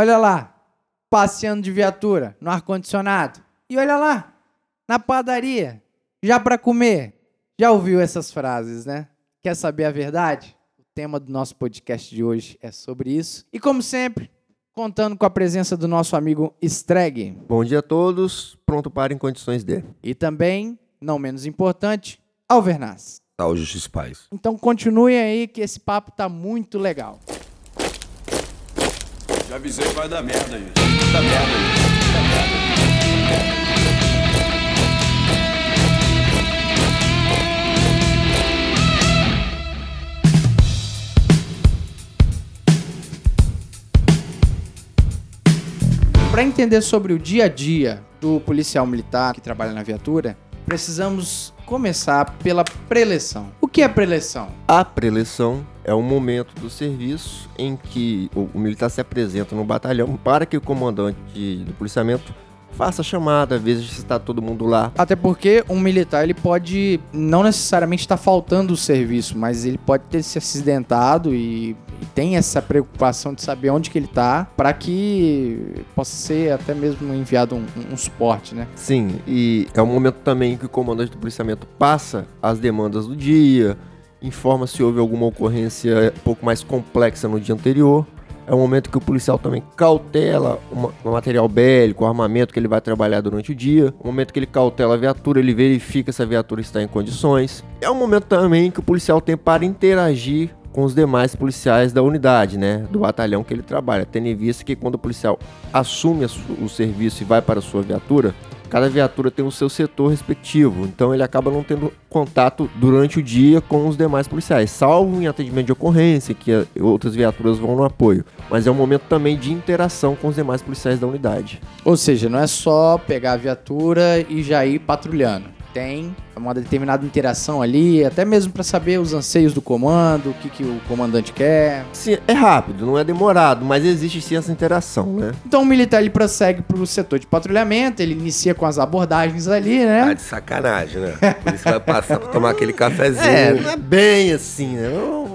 Olha lá, passeando de viatura no ar-condicionado. E olha lá, na padaria, já para comer. Já ouviu essas frases, né? Quer saber a verdade? O tema do nosso podcast de hoje é sobre isso. E como sempre, contando com a presença do nosso amigo Streg. Bom dia a todos, pronto para em condições de. E também, não menos importante, Alvernaz. Salve, Justiça Paz. Então continue aí que esse papo tá muito legal. Já avisei que vai dar merda, gente. Dá merda, gente. Dá merda. Para entender sobre o dia a dia do policial militar que trabalha na viatura, precisamos começar pela preleção. Que é preleção? A preleção é o momento do serviço em que o militar se apresenta no batalhão para que o comandante do policiamento faça a chamada, às vezes está todo mundo lá. Até porque um militar ele pode não necessariamente estar faltando o serviço, mas ele pode ter se acidentado e, e tem essa preocupação de saber onde que ele está para que possa ser até mesmo enviado um, um, suporte, né? Sim, e é um momento também que o comandante do policiamento passa as demandas do dia, informa se houve alguma ocorrência um pouco mais complexa no dia anterior é o momento que o policial também cautela o material bélico, o armamento que ele vai trabalhar durante o dia. O momento que ele cautela a viatura, ele verifica se a viatura está em condições. É um momento também que o policial tem para interagir com os demais policiais da unidade, né, do batalhão que ele trabalha, tendo em vista que quando o policial assume o serviço e vai para a sua viatura, cada viatura tem o seu setor respectivo, então ele acaba não tendo contato durante o dia com os demais policiais, salvo em atendimento de ocorrência, que outras viaturas vão no apoio. Mas é um momento também de interação com os demais policiais da unidade. Ou seja, não é só pegar a viatura e já ir patrulhando tem uma determinada interação ali, até mesmo para saber os anseios do comando, o que, que o comandante quer. Sim, é rápido, não é demorado, mas existe sim essa interação, né? Então o militar ele prossegue pro setor de patrulhamento, ele inicia com as abordagens ali, né? Tá de sacanagem, né? Por isso vai passar pra tomar aquele cafezinho. É, não é bem assim, né?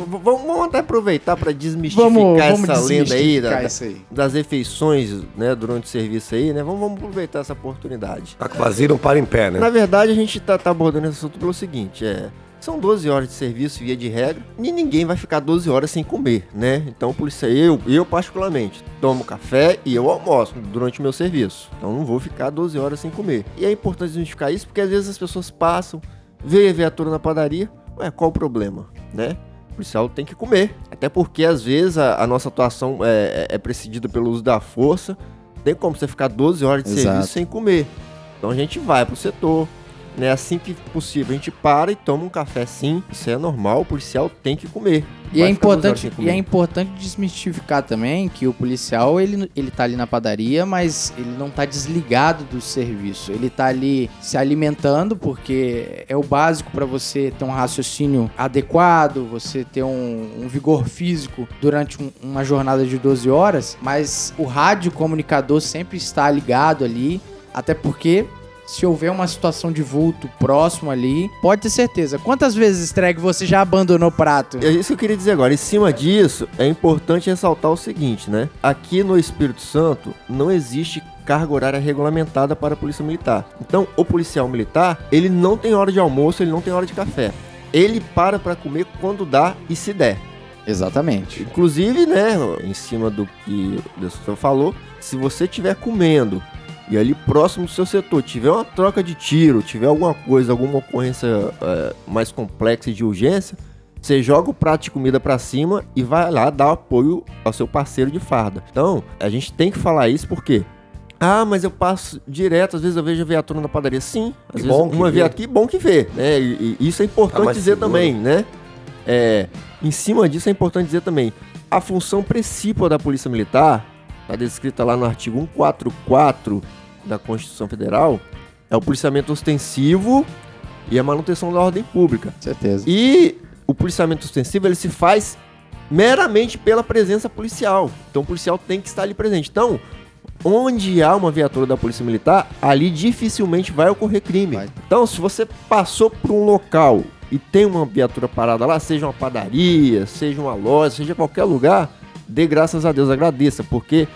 Vamos, vamos até aproveitar para desmistificar vamos, vamos essa lenda aí, da, aí, das refeições, né, durante o serviço aí, né? Vamos, vamos aproveitar essa oportunidade. Tá com vazio, não para em pé, né? Na verdade, a gente gente tá, tá abordando esse assunto pelo seguinte, é... São 12 horas de serviço, via de regra, e ninguém vai ficar 12 horas sem comer, né? Então, por isso eu, eu particularmente, tomo café e eu almoço durante o meu serviço. Então, não vou ficar 12 horas sem comer. E é importante identificar isso porque às vezes as pessoas passam, veem a viatura na padaria, ué, qual o problema, né? O policial tem que comer. Até porque às vezes a, a nossa atuação é, é, é precedida pelo uso da força. Tem como você ficar 12 horas de Exato. serviço sem comer. Então a gente vai pro setor, né? Assim que possível, a gente para e toma um café sim. Isso é normal, o policial tem que comer. E é, importante, e é importante desmistificar também que o policial ele, ele tá ali na padaria, mas ele não tá desligado do serviço. Ele tá ali se alimentando, porque é o básico para você ter um raciocínio adequado, você ter um, um vigor físico durante um, uma jornada de 12 horas. Mas o rádio comunicador sempre está ligado ali, até porque se houver uma situação de vulto próximo ali, pode ter certeza. Quantas vezes, Streg, você já abandonou o prato? É isso que eu queria dizer agora. Em cima disso, é importante ressaltar o seguinte, né? Aqui no Espírito Santo não existe carga horária regulamentada para a polícia militar. Então, o policial militar, ele não tem hora de almoço, ele não tem hora de café. Ele para para comer quando dá e se der. Exatamente. Inclusive, né, em cima do que o senhor falou, se você estiver comendo e ali próximo do seu setor tiver uma troca de tiro, tiver alguma coisa, alguma ocorrência é, mais complexa e de urgência, você joga o prato de comida para cima e vai lá dar apoio ao seu parceiro de farda. Então, a gente tem que falar isso porque ah, mas eu passo direto, às vezes eu vejo a viatura na padaria. Sim, às que vezes bom uma viatura, que bom que vê, né? E, e isso é importante ah, dizer seguro. também, né? É, em cima disso é importante dizer também, a função principal da Polícia Militar está descrita lá no artigo 144 da Constituição Federal, é o policiamento ostensivo e a manutenção da ordem pública. Certeza. E o policiamento ostensivo ele se faz meramente pela presença policial. Então o policial tem que estar ali presente. Então, onde há uma viatura da Polícia Militar, ali dificilmente vai ocorrer crime. Vai. Então, se você passou por um local e tem uma viatura parada lá, seja uma padaria, seja uma loja, seja qualquer lugar, dê graças a Deus, agradeça, porque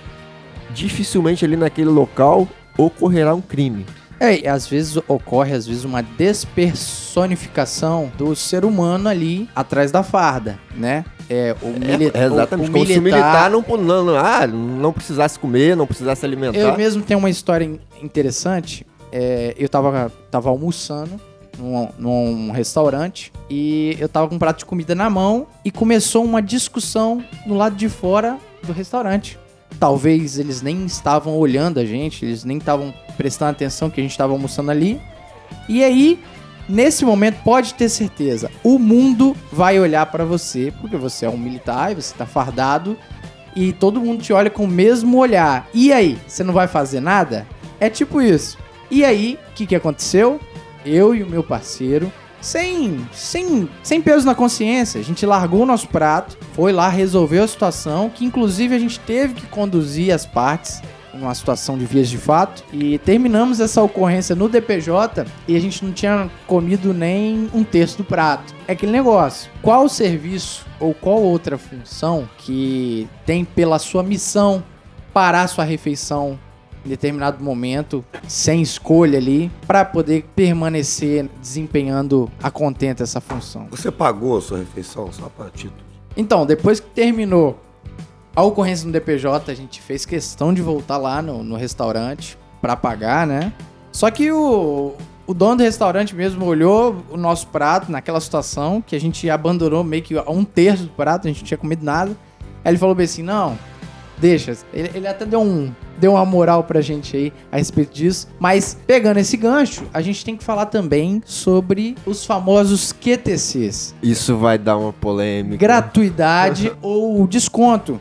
dificilmente ali naquele local ocorrerá um crime. É, e às vezes ocorre às vezes uma despersonificação do ser humano ali atrás da farda, né? É, o, mili É, exatamente. o, o como se o militar militar não, não, não, ah, não precisasse comer, não precisasse se alimentar. Eu mesmo tenho uma história in- interessante. É, eu tava, tava almoçando num, num restaurante e eu tava com um prato de comida na mão e começou uma discussão no lado de fora do restaurante. Talvez eles nem estavam olhando a gente, eles nem estavam prestando atenção que a gente tava almoçando ali. E aí, nesse momento, pode ter certeza, o mundo vai olhar pra você, porque você é um militar e você tá fardado e todo mundo te olha com o mesmo olhar. E aí, você não vai fazer nada? É tipo isso. E aí, o que, que aconteceu? Eu e o meu parceiro, sem, sem, sem peso na consciência, a gente largou o nosso prato, foi lá, resolveu a situação, que inclusive a gente teve que conduzir as partes numa situação de vias de fato e terminamos essa ocorrência no DPJ e a gente não tinha comido nem um terço do prato. É aquele negócio. Qual serviço ou qual outra função que tem pela sua missão parar sua refeição em determinado momento, sem escolha ali, para poder permanecer desempenhando a contento essa função? Você pagou a sua refeição só para título? Então, depois que terminou a ocorrência no DPJ, a gente fez questão de voltar lá no, no restaurante pra pagar, né? Só que o, o dono do restaurante mesmo olhou o nosso prato naquela situação, que a gente abandonou meio que a um terço do prato, a gente não tinha comido nada. Aí ele falou bem assim: não, deixa. Ele, ele até deu, um, deu uma moral pra gente aí a respeito disso. Mas pegando esse gancho, a gente tem que falar também sobre os famosos QTCs Isso vai dar uma polêmica. gratuidade ou desconto.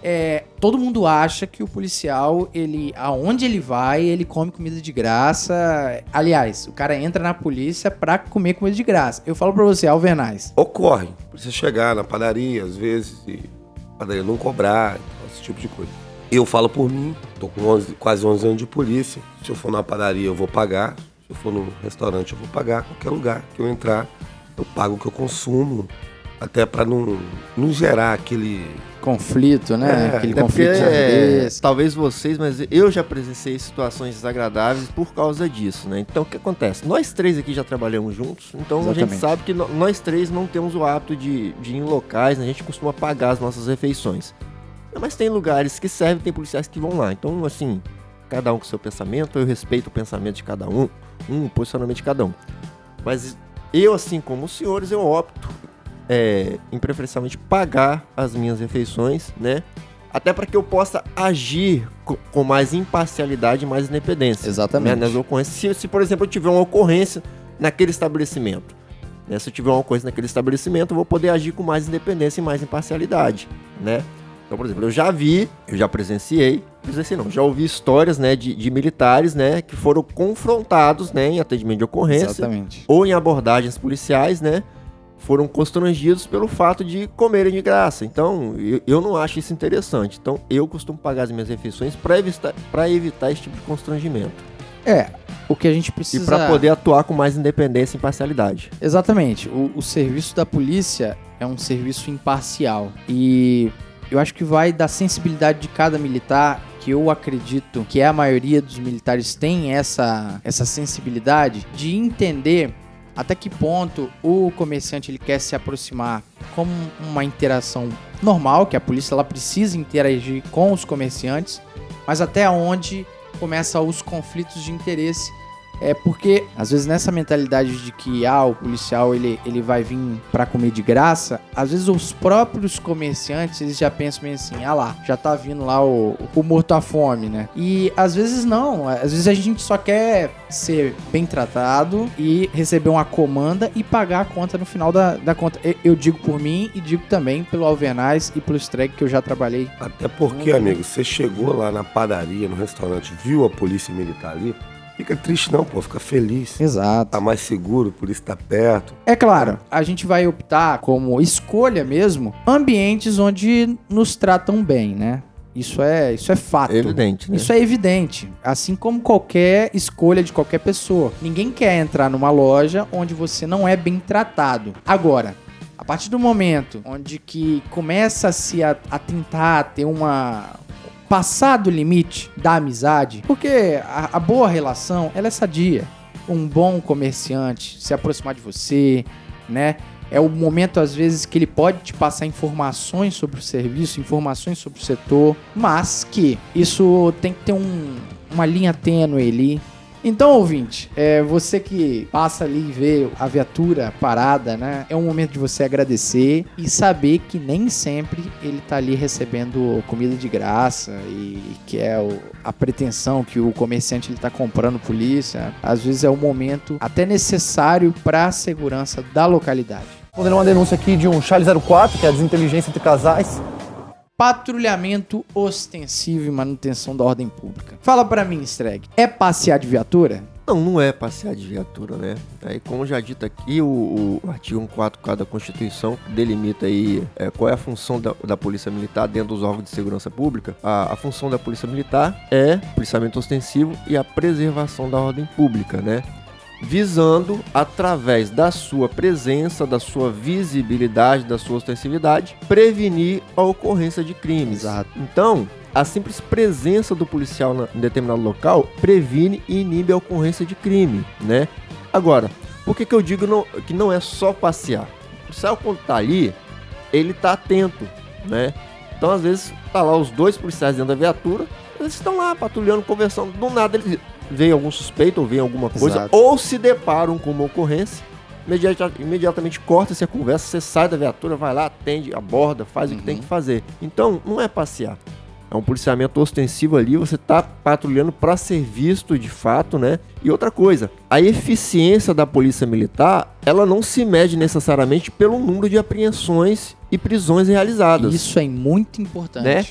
É, todo mundo acha que o policial, ele, aonde ele vai, ele come comida de graça. Aliás, o cara entra na polícia pra comer comida de graça. Eu falo pra você, Alvernaz. Ocorre. Você chegar na padaria, às vezes, e a padaria não cobrar, esse tipo de coisa. Eu falo por mim, tô com 11 quase 11 anos de polícia. Se eu for na padaria, eu vou pagar. Se eu for no restaurante, eu vou pagar. Qualquer lugar que eu entrar, eu pago o que eu consumo. Até pra não, não gerar aquele. Conflito, né? É, Aquele conflito de é, talvez vocês, mas eu já presenciei situações desagradáveis por causa disso, né? Então o que acontece? Nós três aqui já trabalhamos juntos, então a gente Exatamente. sabe que no- nós três não temos o hábito de, de ir em locais, né? a gente costuma pagar as nossas refeições. Mas tem lugares que servem, tem policiais que vão lá. Então, assim, cada um com seu pensamento, eu respeito o pensamento de cada um, um o posicionamento de cada um. Mas eu, assim como os senhores, eu opto é, em preferencialmente pagar as minhas refeições, né? Até para que eu possa agir co- com mais imparcialidade e mais independência. Exatamente. Né? Nas ocorrências. Se, se, por exemplo, eu tiver uma ocorrência naquele estabelecimento, né? se eu tiver uma ocorrência naquele estabelecimento, eu vou poder agir com mais independência e mais imparcialidade, né? Então, por exemplo, eu já vi, eu já presenciei, presenciei não, já ouvi histórias, né, de, de militares, né, que foram confrontados, né, em atendimento de ocorrência, Exatamente. ou em abordagens policiais, né? Foram constrangidos pelo fato de comerem de graça. Então, eu, eu não acho isso interessante. Então, eu costumo pagar as minhas refeições para evitar, pra evitar esse tipo de constrangimento. É, o que a gente E precisa... para poder atuar com mais independência e imparcialidade. Exatamente. O, o serviço da polícia é um serviço imparcial. E eu acho que vai da sensibilidade de cada militar, que eu acredito que a maioria dos militares tem essa, essa sensibilidade de entender até que ponto o comerciante ele quer se aproximar como uma interação normal, que a polícia ela precisa interagir com os comerciantes, mas até onde começa os conflitos de interesse é porque, às vezes, nessa mentalidade de que ah, o policial ele, ele vai vir pra comer de graça, às vezes os próprios comerciantes eles já pensam meio assim: ah lá, já tá vindo lá o, o morto à fome, né? E às vezes não, às vezes a gente só quer ser bem tratado e receber uma comanda e pagar a conta no final da, da conta. Eu, digo por mim e digo também pelo Alvernaz e pelo Streg que eu já trabalhei. Até porque, amigo, você chegou lá na padaria, no restaurante, viu a polícia militar ali, fica triste não, pô, fica feliz. Exato. Tá mais seguro, por isso tá perto. É claro, a gente vai optar como escolha mesmo ambientes onde nos tratam bem, né? Isso é, isso é fato. Evidente, né? Isso é evidente, assim como qualquer escolha de qualquer pessoa. Ninguém quer entrar numa loja onde você não é bem tratado. Agora, a partir do momento onde que começa-se a, a tentar ter uma passar do limite da amizade, porque a, a boa relação, ela é sadia. Um bom comerciante se aproximar de você, né? É o momento, às vezes, que ele pode te passar informações sobre o serviço, informações sobre o setor, mas que isso tem que ter um, uma linha tênue ali então, ouvinte, é, você que passa ali e vê a viatura parada, né? É um momento de você agradecer e saber que nem sempre ele tá ali recebendo comida de graça e que é o, a pretensão que o comerciante ele tá comprando polícia. Às vezes é um momento até necessário para a segurança da localidade. Vou uma denúncia aqui de um Charlie 04, que é a desinteligência entre casais patrulhamento ostensivo e manutenção da ordem pública. Fala para mim, Streg, é passear de viatura? Não, não é passear de viatura, né? Aí, como já dito aqui, o, o artigo 144 da Constituição delimita aí é, qual é a função da, da, Polícia Militar dentro dos órgãos de segurança pública. A, a função da Polícia Militar é policiamento ostensivo e a preservação da ordem pública, né? Visando, através da sua presença, da sua visibilidade, da sua ostensividade, prevenir a ocorrência de crimes. Exato. Então, a simples presença do policial em determinado local previne e inibe a ocorrência de crime, né? Agora, por que, que eu digo não, que não é só passear? O policial, quando tá ali, ele tá atento, né? Então, às vezes, tá lá os dois policiais dentro da viatura, eles estão lá patrulhando, conversando, do nada eles vem algum suspeito ou vem alguma coisa, Exato. ou se deparam com uma ocorrência, imediata, imediatamente corta-se a conversa, você sai da viatura, vai lá, atende, aborda, faz uhum. o que tem uhum. que fazer. Então, não é passear. É um policiamento ostensivo ali, você está patrulhando para ser visto de fato, né? E outra coisa, a eficiência da polícia militar, ela não se mede necessariamente pelo número de apreensões e prisões realizadas. Isso é muito importante. Né?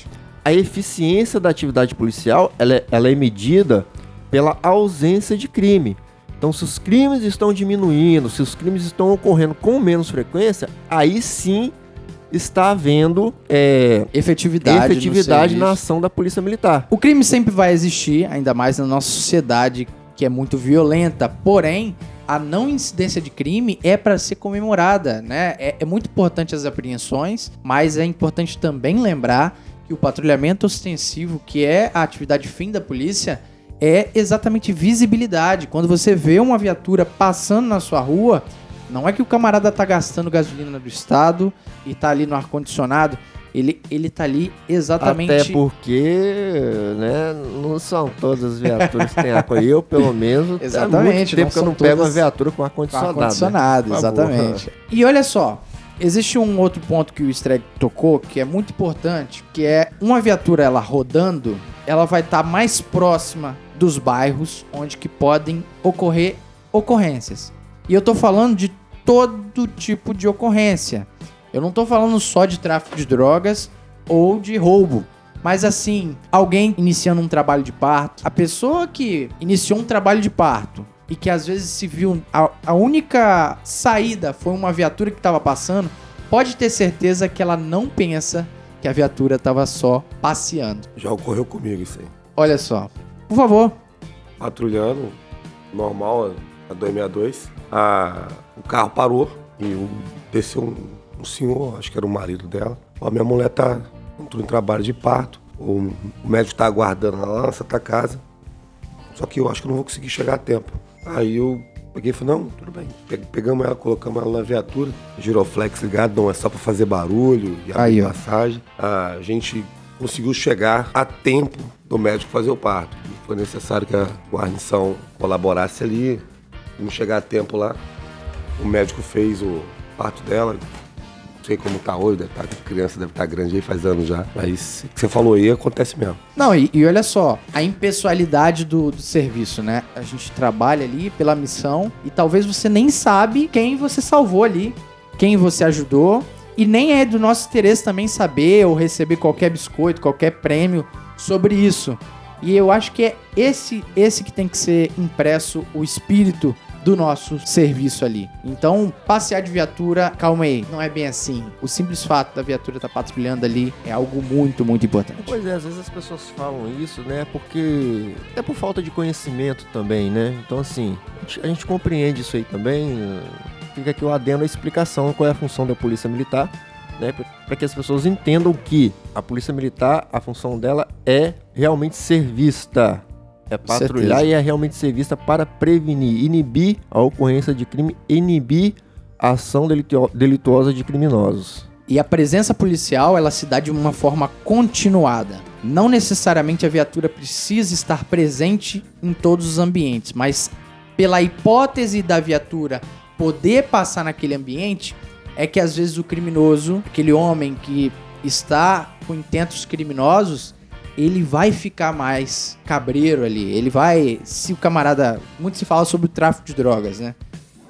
A eficiência da atividade policial, ela é, ela é medida pela ausência de crime. Então, se os crimes estão diminuindo, se os crimes estão ocorrendo com menos frequência, aí sim está havendo é, efetividade, efetividade na ação da polícia militar. O crime sempre vai existir, ainda mais na nossa sociedade que é muito violenta. Porém, a não incidência de crime é para ser comemorada, né? É, é muito importante as apreensões, mas é importante também lembrar que o patrulhamento ostensivo, que é a atividade fim da polícia, é exatamente visibilidade. Quando você vê uma viatura passando na sua rua, não é que o camarada tá gastando gasolina do estado e tá ali no ar condicionado. Ele, ele tá ali exatamente. Até porque, né, não são todas as viaturas que têm ar Eu, pelo menos, exatamente, tempo que eu não pego uma viatura com ar-condicionado. Com ar-condicionado, né? exatamente. E olha só, existe um outro ponto que o Streg tocou que é muito importante, que é uma viatura ela rodando, ela vai estar tá mais próxima dos bairros onde que podem ocorrer ocorrências. E eu tô falando de todo tipo de ocorrência. Eu não tô falando só de tráfico de drogas ou de roubo. Mas assim, alguém iniciando um trabalho de parto, a pessoa que iniciou um trabalho de parto e que às vezes se viu a, a única saída foi uma viatura que estava passando, pode ter certeza que ela não pensa que a viatura estava só passeando. Já ocorreu comigo isso aí. Olha só, por favor. Patrulhando, normal, a 262. A, o carro parou e desceu um, um, senhor, acho que era o marido dela. A minha mulher tá entrou em trabalho de parto. O, o médico tá aguardando lá na Santa Casa. Só que eu acho que não vou conseguir chegar a tempo. Aí eu peguei e falei, não, tudo bem. Pegamos ela, colocamos ela na viatura, giroflex ligado, não é só para fazer barulho e abrir passagem. A gente conseguiu chegar a tempo do médico fazer o parto. Foi necessário que a guarnição colaborasse ali, vamos chegar a tempo lá. O médico fez o parto dela, não sei como tá hoje, deve tá, a criança deve estar tá grande aí, faz anos já. Mas o que você falou aí acontece mesmo. Não, e, e olha só, a impessoalidade do, do, serviço, né? A gente trabalha ali pela missão e talvez você nem sabe quem você salvou ali, quem você ajudou e nem é do nosso interesse também saber ou receber qualquer biscoito, qualquer prêmio sobre isso. E eu acho que é esse, esse que tem que ser impresso o espírito do nosso serviço ali. Então, passear de viatura, calma aí, não é bem assim. O simples fato da viatura estar tá patrulhando ali é algo muito, muito importante. Pois é, às vezes as pessoas falam isso, né? Porque é por falta de conhecimento também, né? Então, assim, a gente, a gente compreende isso aí também fica aqui o adendo a explicação qual é a função da Polícia Militar. né, para que as pessoas entendam que a polícia militar, a função dela é realmente ser vista, é patrulhar e é realmente ser vista para prevenir, inibir a ocorrência de crime, inibir a ação delituosa de criminosos. E a presença policial, ela se dá de uma forma continuada. Não necessariamente a viatura precisa estar presente em todos os ambientes, mas pela hipótese da viatura poder passar naquele ambiente, é que às vezes o criminoso, aquele homem que está com intentos criminosos, ele vai ficar mais cabreiro ali. Ele vai. Se o camarada. Muito se fala sobre o tráfico de drogas, né?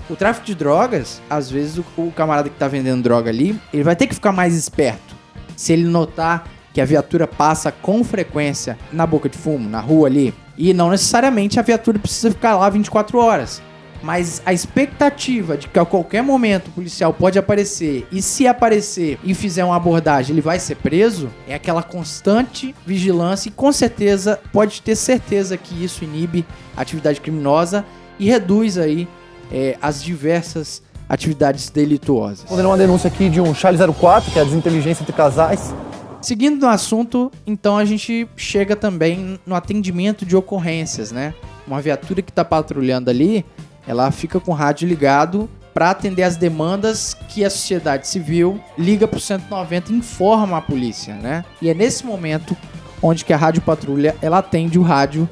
O tráfico de drogas, às vezes o, o camarada que tá vendendo droga ali, ele vai ter que ficar mais esperto. Se ele notar que a viatura passa com frequência na boca de fumo, na rua ali, e não necessariamente a viatura precisa ficar lá 24 horas. Mas a expectativa de que a qualquer momento o policial pode aparecer e se aparecer e fizer uma abordagem, ele vai ser preso, é aquela constante vigilância e com certeza pode ter certeza que isso inibe a atividade criminosa e reduz aí é, as diversas atividades delituosas. Vou uma denúncia aqui de um Charlie 04, que é a desinteligência entre casais. Seguindo no assunto, então a gente chega também no atendimento de ocorrências, né? Uma viatura que está patrulhando ali, ela fica com o rádio ligado para atender as demandas que a sociedade civil liga para o 190 e informa a polícia, né? E é nesse momento onde que a rádio patrulha ela atende o rádio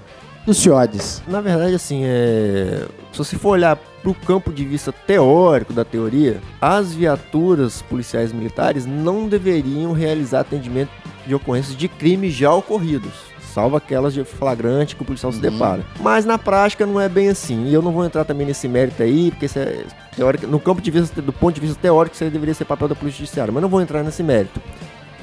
dos CIODES. Na verdade, assim, é... se você for olhar para o campo de vista teórico da teoria, as viaturas policiais militares não deveriam realizar atendimento de ocorrências de crimes já ocorridos salvo aquelas de flagrante que o policial uhum. se depara. Mas na prática não é bem assim. E eu não vou entrar também nesse mérito aí, porque isso é teórico, no campo de vista, do ponto de vista teórico, isso deveria ser papel da Polícia Judiciária, mas não vou entrar nesse mérito.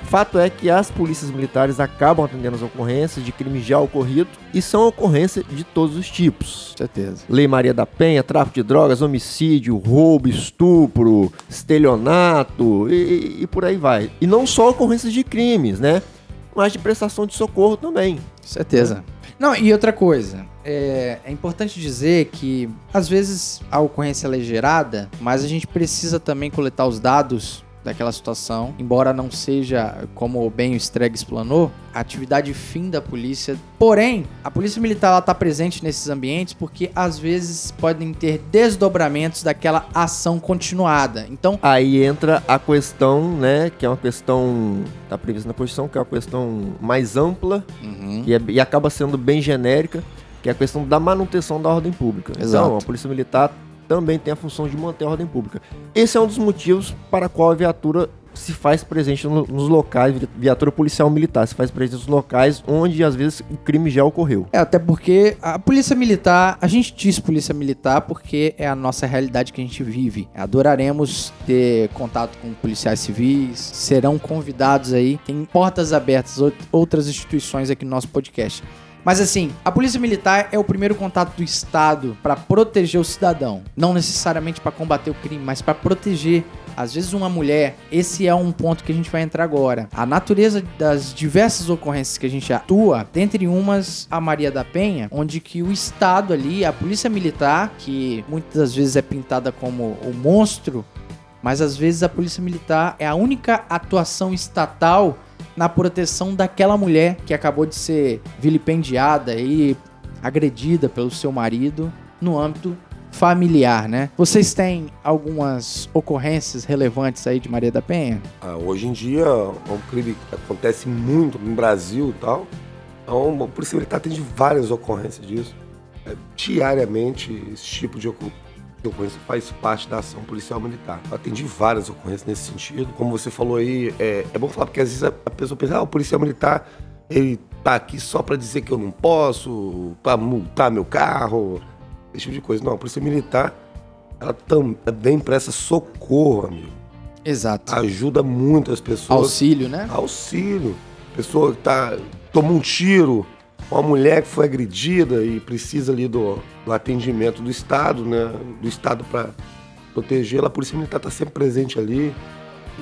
Fato é que as polícias militares acabam atendendo as ocorrências de crime já ocorrido e são ocorrências de todos os tipos. Certeza. Lei Maria da Penha, tráfico de drogas, homicídio, roubo, estupro, estelionato e, e por aí vai. E não só ocorrências de crimes, né? Mas de prestação de socorro também. Certeza. Não, e outra coisa, é, é, importante dizer que às vezes a ocorrência é gerada, mas a gente precisa também coletar os dados daquela situação, embora não seja como bem o Streg explanou, a atividade fim da polícia. Porém, a polícia militar está presente nesses ambientes porque às vezes podem ter desdobramentos daquela ação continuada. Então, aí entra a questão, né, que é uma questão está prevista na Constituição, que é uma questão mais ampla uhum. e, é, e acaba sendo bem genérica, que é a questão da manutenção da ordem pública. Exato. Então, a polícia militar também tem a função de manter a ordem pública. Esse é um dos motivos para qual a viatura se faz presente nos locais, viatura policial militar, se faz presente nos locais onde às vezes o crime já ocorreu. É, até porque a polícia militar, a gente diz polícia militar porque é a nossa realidade que a gente vive. Adoraremos ter contato com policiais civis, serão convidados aí, tem portas abertas, outras instituições aqui no nosso podcast. Mas assim, a polícia militar é o primeiro contato do Estado para proteger o cidadão, não necessariamente para combater o crime, mas para proteger às vezes uma mulher, esse é um ponto que a gente vai entrar agora. A natureza das diversas ocorrências que a gente atua, dentre umas a Maria da Penha, onde que o Estado ali, a polícia militar, que muitas vezes é pintada como o monstro, mas às vezes a polícia militar é a única atuação estatal na proteção daquela mulher que acabou de ser vilipendiada e agredida pelo seu marido no âmbito familiar, né? Vocês têm algumas ocorrências relevantes aí de Maria da Penha? Ah, hoje em dia é um crime que acontece muito no Brasil e tal. Então, a Polícia Militar tem várias ocorrências disso. É, diariamente, esse tipo de ocorrência ocorrência faz parte da ação policial militar. Eu atendi várias ocorrências nesse sentido. Como você falou aí, é, é bom falar porque às vezes a, a pessoa pensa, ah, o policial militar, ele tá aqui só para dizer que eu não posso, para multar meu carro, esse tipo de coisa. Não, a polícia militar, ela também presta socorro, amigo. Exato. Ajuda muito as pessoas. Auxílio, né? Auxílio. Pessoa que tá, toma um tiro, uma mulher que foi agredida e precisa ali do, do atendimento do Estado, né? Do Estado para protegê-la, a Polícia Militar está sempre presente ali.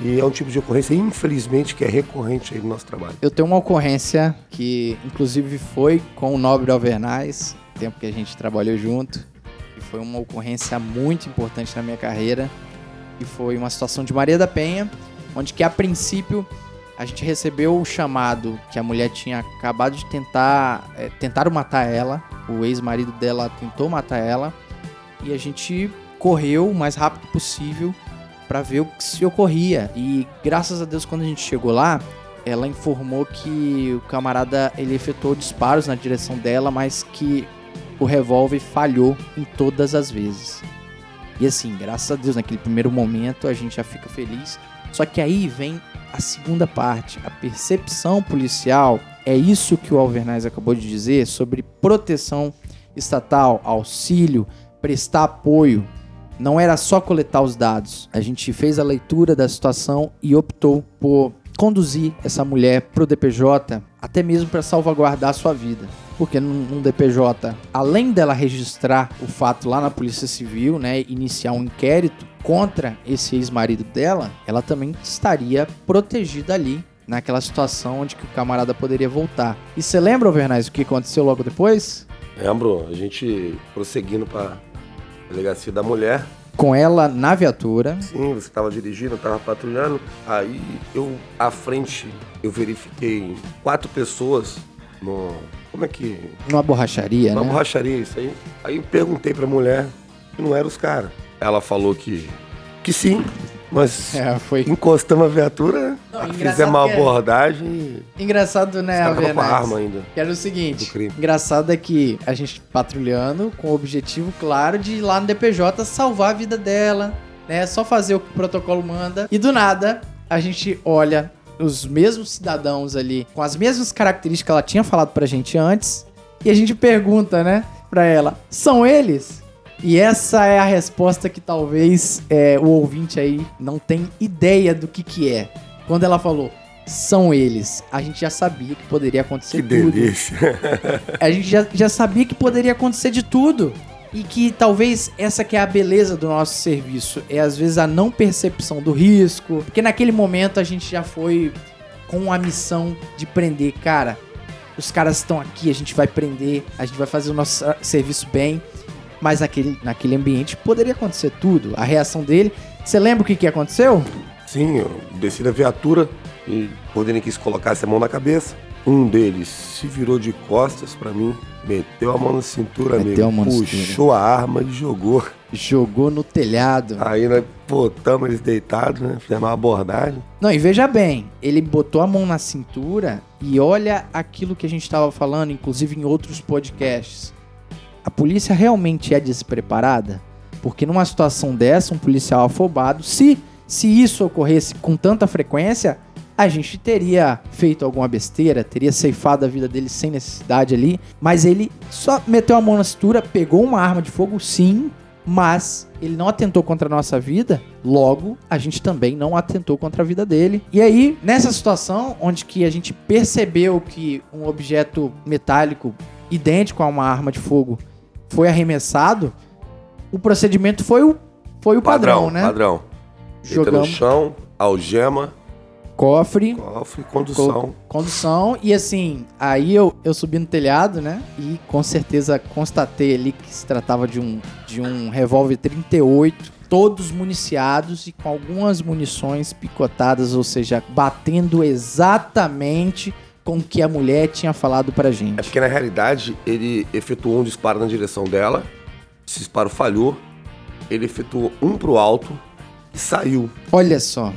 E é um tipo de ocorrência, infelizmente, que é recorrente aí no nosso trabalho. Eu tenho uma ocorrência que, inclusive, foi com o Nobre Alvernais, tempo que a gente trabalhou junto. E foi uma ocorrência muito importante na minha carreira. E foi uma situação de Maria da Penha. onde que a princípio a gente recebeu o chamado que a mulher tinha acabado de tentar, é, tentaram matar ela, o ex-marido dela tentou matar ela, e a gente correu o mais rápido possível para ver o que se ocorria. E graças a Deus, quando a gente chegou lá, ela informou que o camarada ele efetuou disparos na direção dela, mas que o revólver falhou em todas as vezes. E assim, graças a Deus, naquele primeiro momento a gente já fica feliz. Só que aí vem a segunda parte, a percepção policial. É isso que o Alvernaz acabou de dizer sobre proteção estatal, auxílio, prestar apoio. Não era só coletar os dados. A gente fez a leitura da situação e optou por conduzir essa mulher pro DPJ, até mesmo para salvaguardar sua vida. Porque num, DPJ, além dela registrar o fato lá na Polícia Civil, né, iniciar um inquérito contra esse ex-marido dela, ela também estaria protegida ali naquela situação onde que o camarada poderia voltar. E você lembra, Vernais, o que aconteceu logo depois? Lembro, a gente prosseguindo para delegacia da mulher, com ela na viatura. Sim, você estava dirigindo, estava patrulhando. Aí eu, à frente, eu verifiquei quatro pessoas no. Como é que. Numa borracharia, Numa né? borracharia, isso aí. Aí eu perguntei pra mulher que não eram os caras. Ela falou que. Que sim, mas é, foi... encostamos a viatura, não, fizemos uma é abordagem. É... Engraçado, né, a com a arma ainda. Que era o seguinte: engraçado é que a gente patrulhando com o objetivo claro de ir lá no DPJ salvar a vida dela, né? Só fazer o que o protocolo manda. E do nada, a gente olha os mesmos cidadãos ali, com as mesmas características que ela tinha falado pra gente antes, e a gente pergunta, né, pra ela: são eles? E essa é a resposta que talvez é, o ouvinte aí não tem ideia do que que é. Quando ela falou, são eles, a gente já sabia que poderia acontecer que tudo. Que delícia. a gente já, já sabia que poderia acontecer de tudo. E que talvez essa que é a beleza do nosso serviço, é às vezes a não percepção do risco, porque naquele momento a gente já foi com a missão de prender, cara, os caras estão aqui, a gente vai prender, a gente vai fazer o nosso serviço bem. Mas naquele, naquele ambiente poderia acontecer tudo. A reação dele. Você lembra o que, que aconteceu? Sim, eu desci da viatura e quando ele quis colocar essa mão na cabeça, um deles se virou de costas para mim, meteu a mão na cintura, meteu amigo, puxou a arma e jogou. Jogou no telhado. Aí nós botamos eles deitados, né? Fizemos uma abordagem. Não, e veja bem, ele botou a mão na cintura e olha aquilo que a gente estava falando, inclusive em outros podcasts a polícia realmente é despreparada? Porque numa situação dessa, um policial afobado, se, se isso ocorresse com tanta frequência, a gente teria feito alguma besteira, teria ceifado a vida dele sem necessidade ali, mas ele só meteu a mão na cintura, pegou uma arma de fogo, sim, mas ele não atentou contra a nossa vida, logo a gente também não atentou contra a vida dele. E aí, nessa situação onde que a gente percebeu que um objeto metálico idêntico a uma arma de fogo foi arremessado, o procedimento foi o, foi o padrão, padrão né? Padrão. Jogamos. no chão, algema. Cofre. Cofre, condução. Co condução. E assim, aí eu, eu subi no telhado, né? E com certeza constatei ali que se tratava de um, de um revólver 38 todos municiados e com algumas munições picotadas, ou seja, batendo exatamente com o que a mulher tinha falado pra gente. É porque na realidade ele efetuou um disparo na direção dela, esse disparo falhou, ele efetuou um pro alto e saiu. Olha só.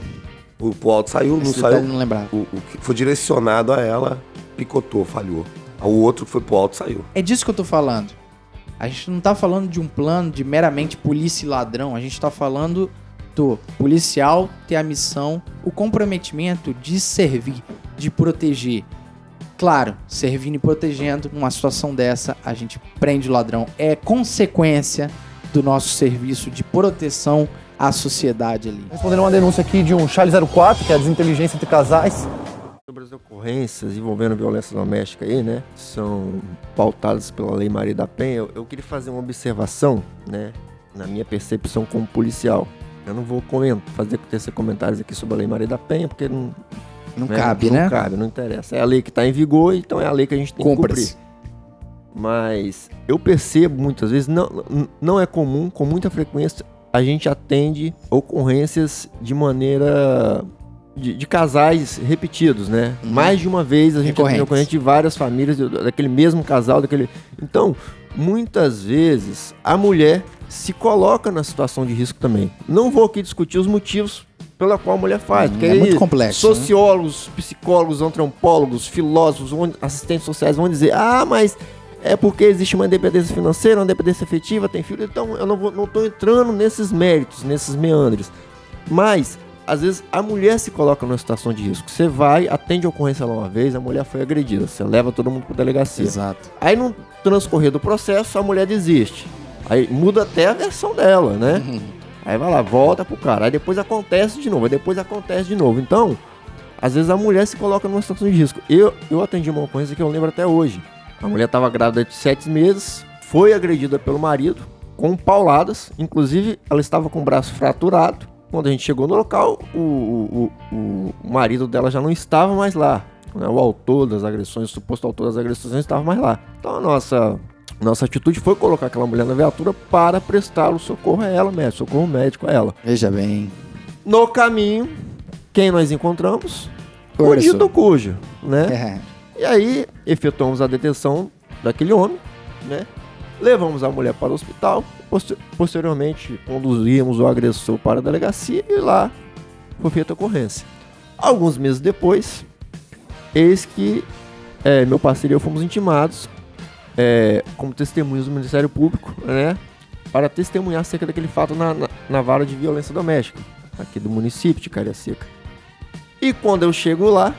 O pro alto saiu, Esse não saiu. Não lembrava. O, o, que foi direcionado a ela, picotou, falhou. O outro que foi pro alto saiu. É disso que eu tô falando. A gente não tá falando de um plano de meramente polícia e ladrão, a gente tá falando do policial ter a missão, o comprometimento de servir, de proteger. Claro, servindo e protegendo, numa situação dessa, a gente prende o ladrão. É consequência do nosso serviço de proteção à sociedade ali. Respondendo uma denúncia aqui de um Charlie 04, que é a desinteligência entre casais. Sobre as ocorrências envolvendo violência doméstica aí, né? São pautadas pela Lei Maria da Penha. Eu, eu queria fazer uma observação, né? Na minha percepção como policial. Eu não vou comentar, fazer tecer comentários aqui sobre a Lei Maria da Penha, porque não, não né? cabe, não né? Não cabe, não interessa. É a lei que está em vigor, então é a lei que a gente tem que cumprir. Mas eu percebo muitas vezes, não, não é comum, com muita frequência, a gente atende ocorrências de maneira de, de casais repetidos, né? Mais de uma vez a gente atendeu ocorrência de várias famílias, daquele mesmo casal, daquele. Então, muitas vezes a mulher se coloca na situação de risco também. Não vou aqui discutir os motivos pela qual a mulher faz, Hum, porque é aí muito complexo, né? Sociólogos, psicólogos, antropólogos, filósofos, assistentes sociais vão dizer: "Ah, mas é porque existe uma independência financeira, uma independência efetiva, tem filho, então eu não tô entrando nesses méritos, nesses meandres. Mas às vezes a mulher se coloca numa situação de risco. Você vai, atende a ocorrência lá uma vez, a mulher foi agredida, você leva todo mundo para delegacia. Exato. Aí no transcorrer do processo, a mulher desiste. Aí muda até a versão dela, né? Aí vai lá, volta pro cara. Aí depois acontece de novo, aí depois acontece de novo. Então, às vezes a mulher se coloca numa situação de risco. Eu, eu atendi uma ocorrência que eu lembro até hoje. A mulher estava grávida de sete meses, foi agredida pelo marido, com pauladas. Inclusive, ela estava com o braço fraturado. Quando a gente chegou no local, o, o, o, o marido dela já não estava mais lá. né? O autor das agressões, o suposto autor das agressões, não estava mais lá. Então a nossa, nossa atitude foi colocar aquela mulher na viatura para prestar o socorro a ela, médico, socorro médico a ela. Veja bem. No caminho, quem nós encontramos? O Orson. dito cujo, né? É. E aí, efetuamos a detenção daquele homem, né? Levamos a mulher para o hospital, poster- posteriormente conduzimos o agressor para a delegacia e lá foi feita a ocorrência. Alguns meses depois, eis que é, meu parceiro e eu fomos intimados é, como testemunhas do Ministério Público, né? Para testemunhar acerca daquele fato na, na, na vara de violência doméstica, aqui do município de Cariacica. E quando eu chego lá,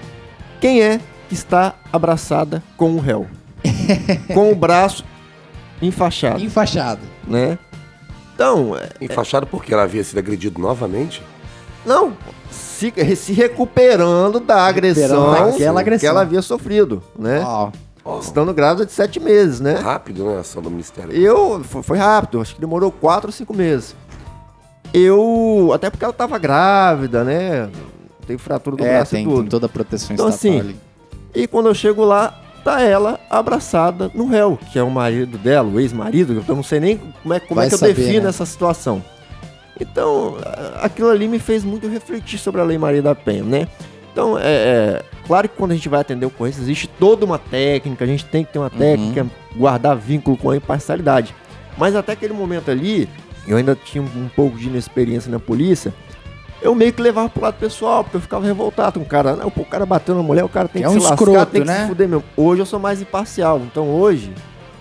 quem é que está abraçada com o réu? com o braço enfaixado, Enfaixado. né? Então, é, Enfaixado porque ela havia sido agredida novamente? não, se, se recuperando da agressão, daquela agressão. que ela havia sofrido, né? Ó, Ó, Estando grávida de sete meses, né? rápido, né? A ação do Ministério. Eu, foi, foi rápido, acho que demorou quatro ou cinco meses. Eu, até porque ela tava grávida, né? Tem fratura do é, braço tem, e tudo. tem toda a proteção Então, estatal assim, ali. E quando eu chego lá, tá ela abraçada no réu, que é o marido dela, o ex-marido, eu não sei nem como é, como Vai é que eu saber, defino né? essa situação. Então, aquilo ali me fez muito refletir sobre a Lei Maria da Penha, né? Então, é, é, claro que quando a gente vai atender ocorrência, existe toda uma técnica, a gente tem que ter uma técnica, guardar vínculo com a imparcialidade. Mas até aquele momento ali, eu ainda tinha um pouco de inexperiência na polícia, eu meio que levava pro lado pessoal, porque eu ficava revoltado com o cara. Não, pô, o cara bateu na mulher, o cara tem É que um se lascar, escroto, tem que né? se fuder mesmo. Hoje eu sou mais imparcial. Então hoje,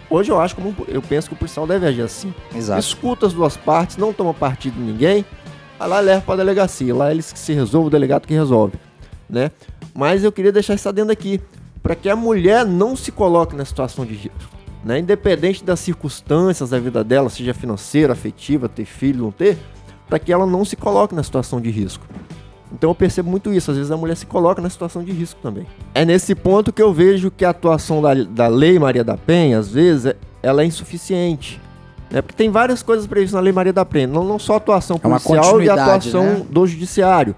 hoje eu acho como eu penso que o policial deve agir assim. Exato. Escuta as duas partes, não toma partido de ninguém, vai lá leva pra delegacia. Lá eles que se resolvem, o delegado que resolve, né? Mas eu queria deixar isso adendo aqui, para que a mulher não se coloque na situação de risco, né? Independente das circunstâncias da vida dela, seja financeira, afetiva, ter filho, não ter, para que ela não se coloque na situação de risco. Então eu percebo muito isso, às vezes a mulher se coloca na situação de risco também. É nesse ponto que eu vejo que a atuação da, da Lei Maria da Penha, às vezes, é- ela é insuficiente. Né? Porque tem várias coisas previstas na Lei Maria da Penha, não, não só atuação É policial e continuidade, atuação né? do judiciário,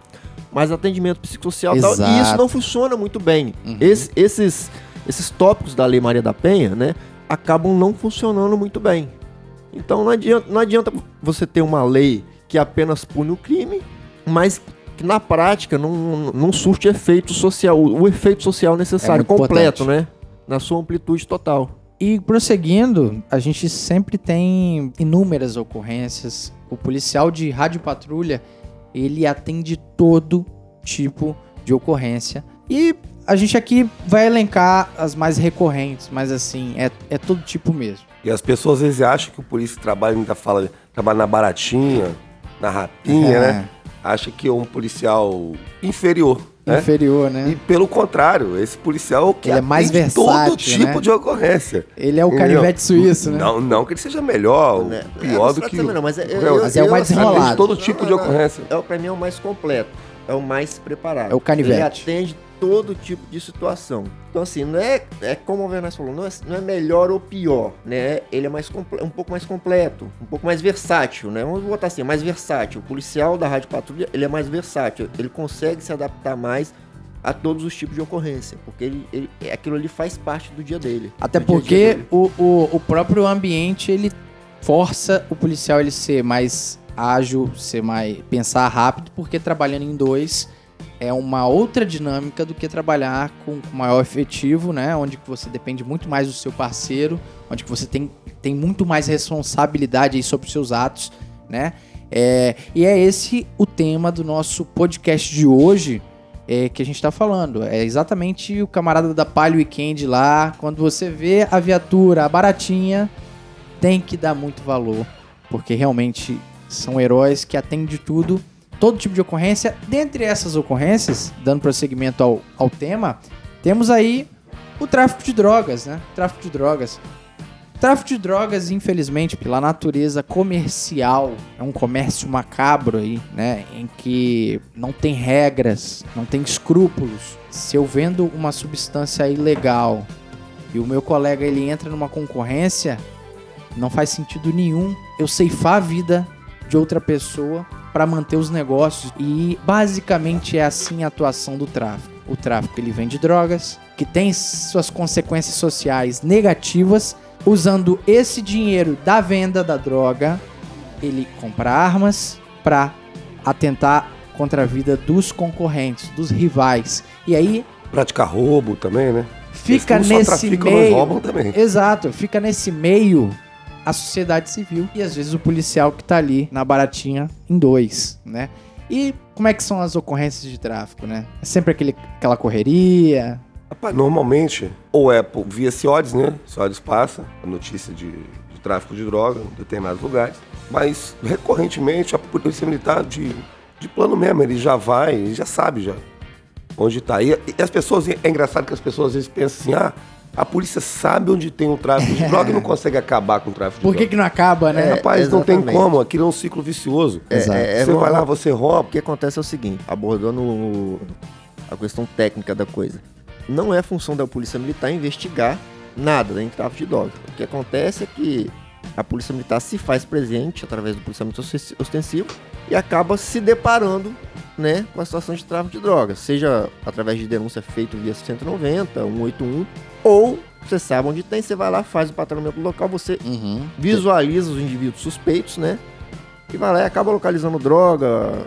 mas atendimento psicossocial e tal. E isso não funciona muito bem. Uhum. Esse- esses, esses tópicos da Lei Maria da Penha, né, acabam não funcionando muito bem. Então não adianta, não adianta você ter uma lei que apenas pune o crime, mas que na prática não, não surte efeito social, o, o efeito social necessário, É completo, importante. né? Na sua amplitude total. E prosseguindo, a gente sempre tem inúmeras ocorrências. O policial de rádio patrulha, ele atende todo tipo de ocorrência. E a gente aqui vai elencar as mais recorrentes, mas assim, é, é todo tipo mesmo. E as pessoas às vezes acham que o polícia trabalha, ainda fala, trabalha na baratinha, na rapinha, É. né? Acha que é um policial inferior. Né? Inferior, E né? pelo contrário, esse policial que Ele é mais atende todo versátil, tipo né? de ocorrência. Ele é o canivete suíço, né? Não, não que ele seja melhor, ou Né? pior É, do que. não, não, mas é- o eu-. Mas é o mais desenrolado. Todo tipo de ocorrência. É, o- pra mim é o mais completo, é o mais preparado. É o canivete. Ele atende todo tipo de situação. Então assim, não é, é como o Vernais falou, não é, não é melhor ou pior, né? Ele é mais um pouco mais completo, um pouco mais versátil, né? Vamos botar assim, mais versátil. O policial da Rádio Patrulha, ele é mais versátil, ele consegue se adaptar mais a todos os tipos de ocorrência, porque ele, ele- aquilo ali faz parte do dia dele. Até porque dele. o, o, o próprio ambiente, ele força o policial ele ser mais ágil, ser mais pensar rápido, porque trabalhando em dois, é uma outra dinâmica do que trabalhar com, maior efetivo, né? Onde que você depende muito mais do seu parceiro, onde que você tem, tem muito mais responsabilidade sobre os seus atos, né? É, e é esse o tema do nosso podcast de hoje é, que a gente está falando. É exatamente o camarada da Palio Weekend lá. Quando você vê a viatura a baratinha, tem que dar muito valor, porque realmente são heróis que atendem tudo, todo tipo de ocorrência. Dentre essas ocorrências, dando prosseguimento ao, ao tema, temos aí o tráfico de drogas, né? Tráfico de drogas. Tráfico de drogas, infelizmente, pela natureza comercial, é um comércio macabro aí, né? Em que não tem regras, não tem escrúpulos. Se eu vendo uma substância ilegal e o meu colega ele entra numa concorrência, não faz sentido nenhum eu ceifar a vida de outra pessoa para manter os negócios. E basicamente é assim a atuação do tráfico. O tráfico ele vende drogas, que tem suas consequências sociais negativas usando esse dinheiro da venda da droga, ele compra armas para atentar contra a vida dos concorrentes, dos rivais. E aí praticar roubo também, né? Fica nesse meio. roubam também. Exato, fica nesse meio a sociedade civil e às vezes o policial que tá ali na baratinha em dois, né? E como é que são as ocorrências de tráfico, né? É sempre aquele, aquela correria, Rapaz, normalmente, ou é via CIODES, né? CIODES passa a notícia de, de, tráfico de droga em determinados lugares. Mas, recorrentemente, a polícia militar de, de plano mesmo, ele já vai, já sabe já onde está. E, e, as pessoas, é engraçado que as pessoas às vezes pensam assim, ah, a polícia sabe onde tem o tráfico de droga e não consegue acabar com o tráfico de Por droga. Por que, que não acaba, né? É, Rapaz, não tem como, aquilo é um ciclo vicioso. É, é, você vai lá, você rouba. O que acontece é o seguinte, abordando a questão técnica da coisa não é função da polícia militar investigar nada em tráfico de drogas. O que acontece é que a polícia militar se faz presente através do policiamento ostensivo e acaba se deparando né, com a situação de tráfico de drogas, seja através de denúncia feita via 190, 181, ou você sabe onde tem, você vai lá, faz o patrulhamento local, você uhum. visualiza os indivíduos suspeitos, né? E vai lá e acaba localizando droga,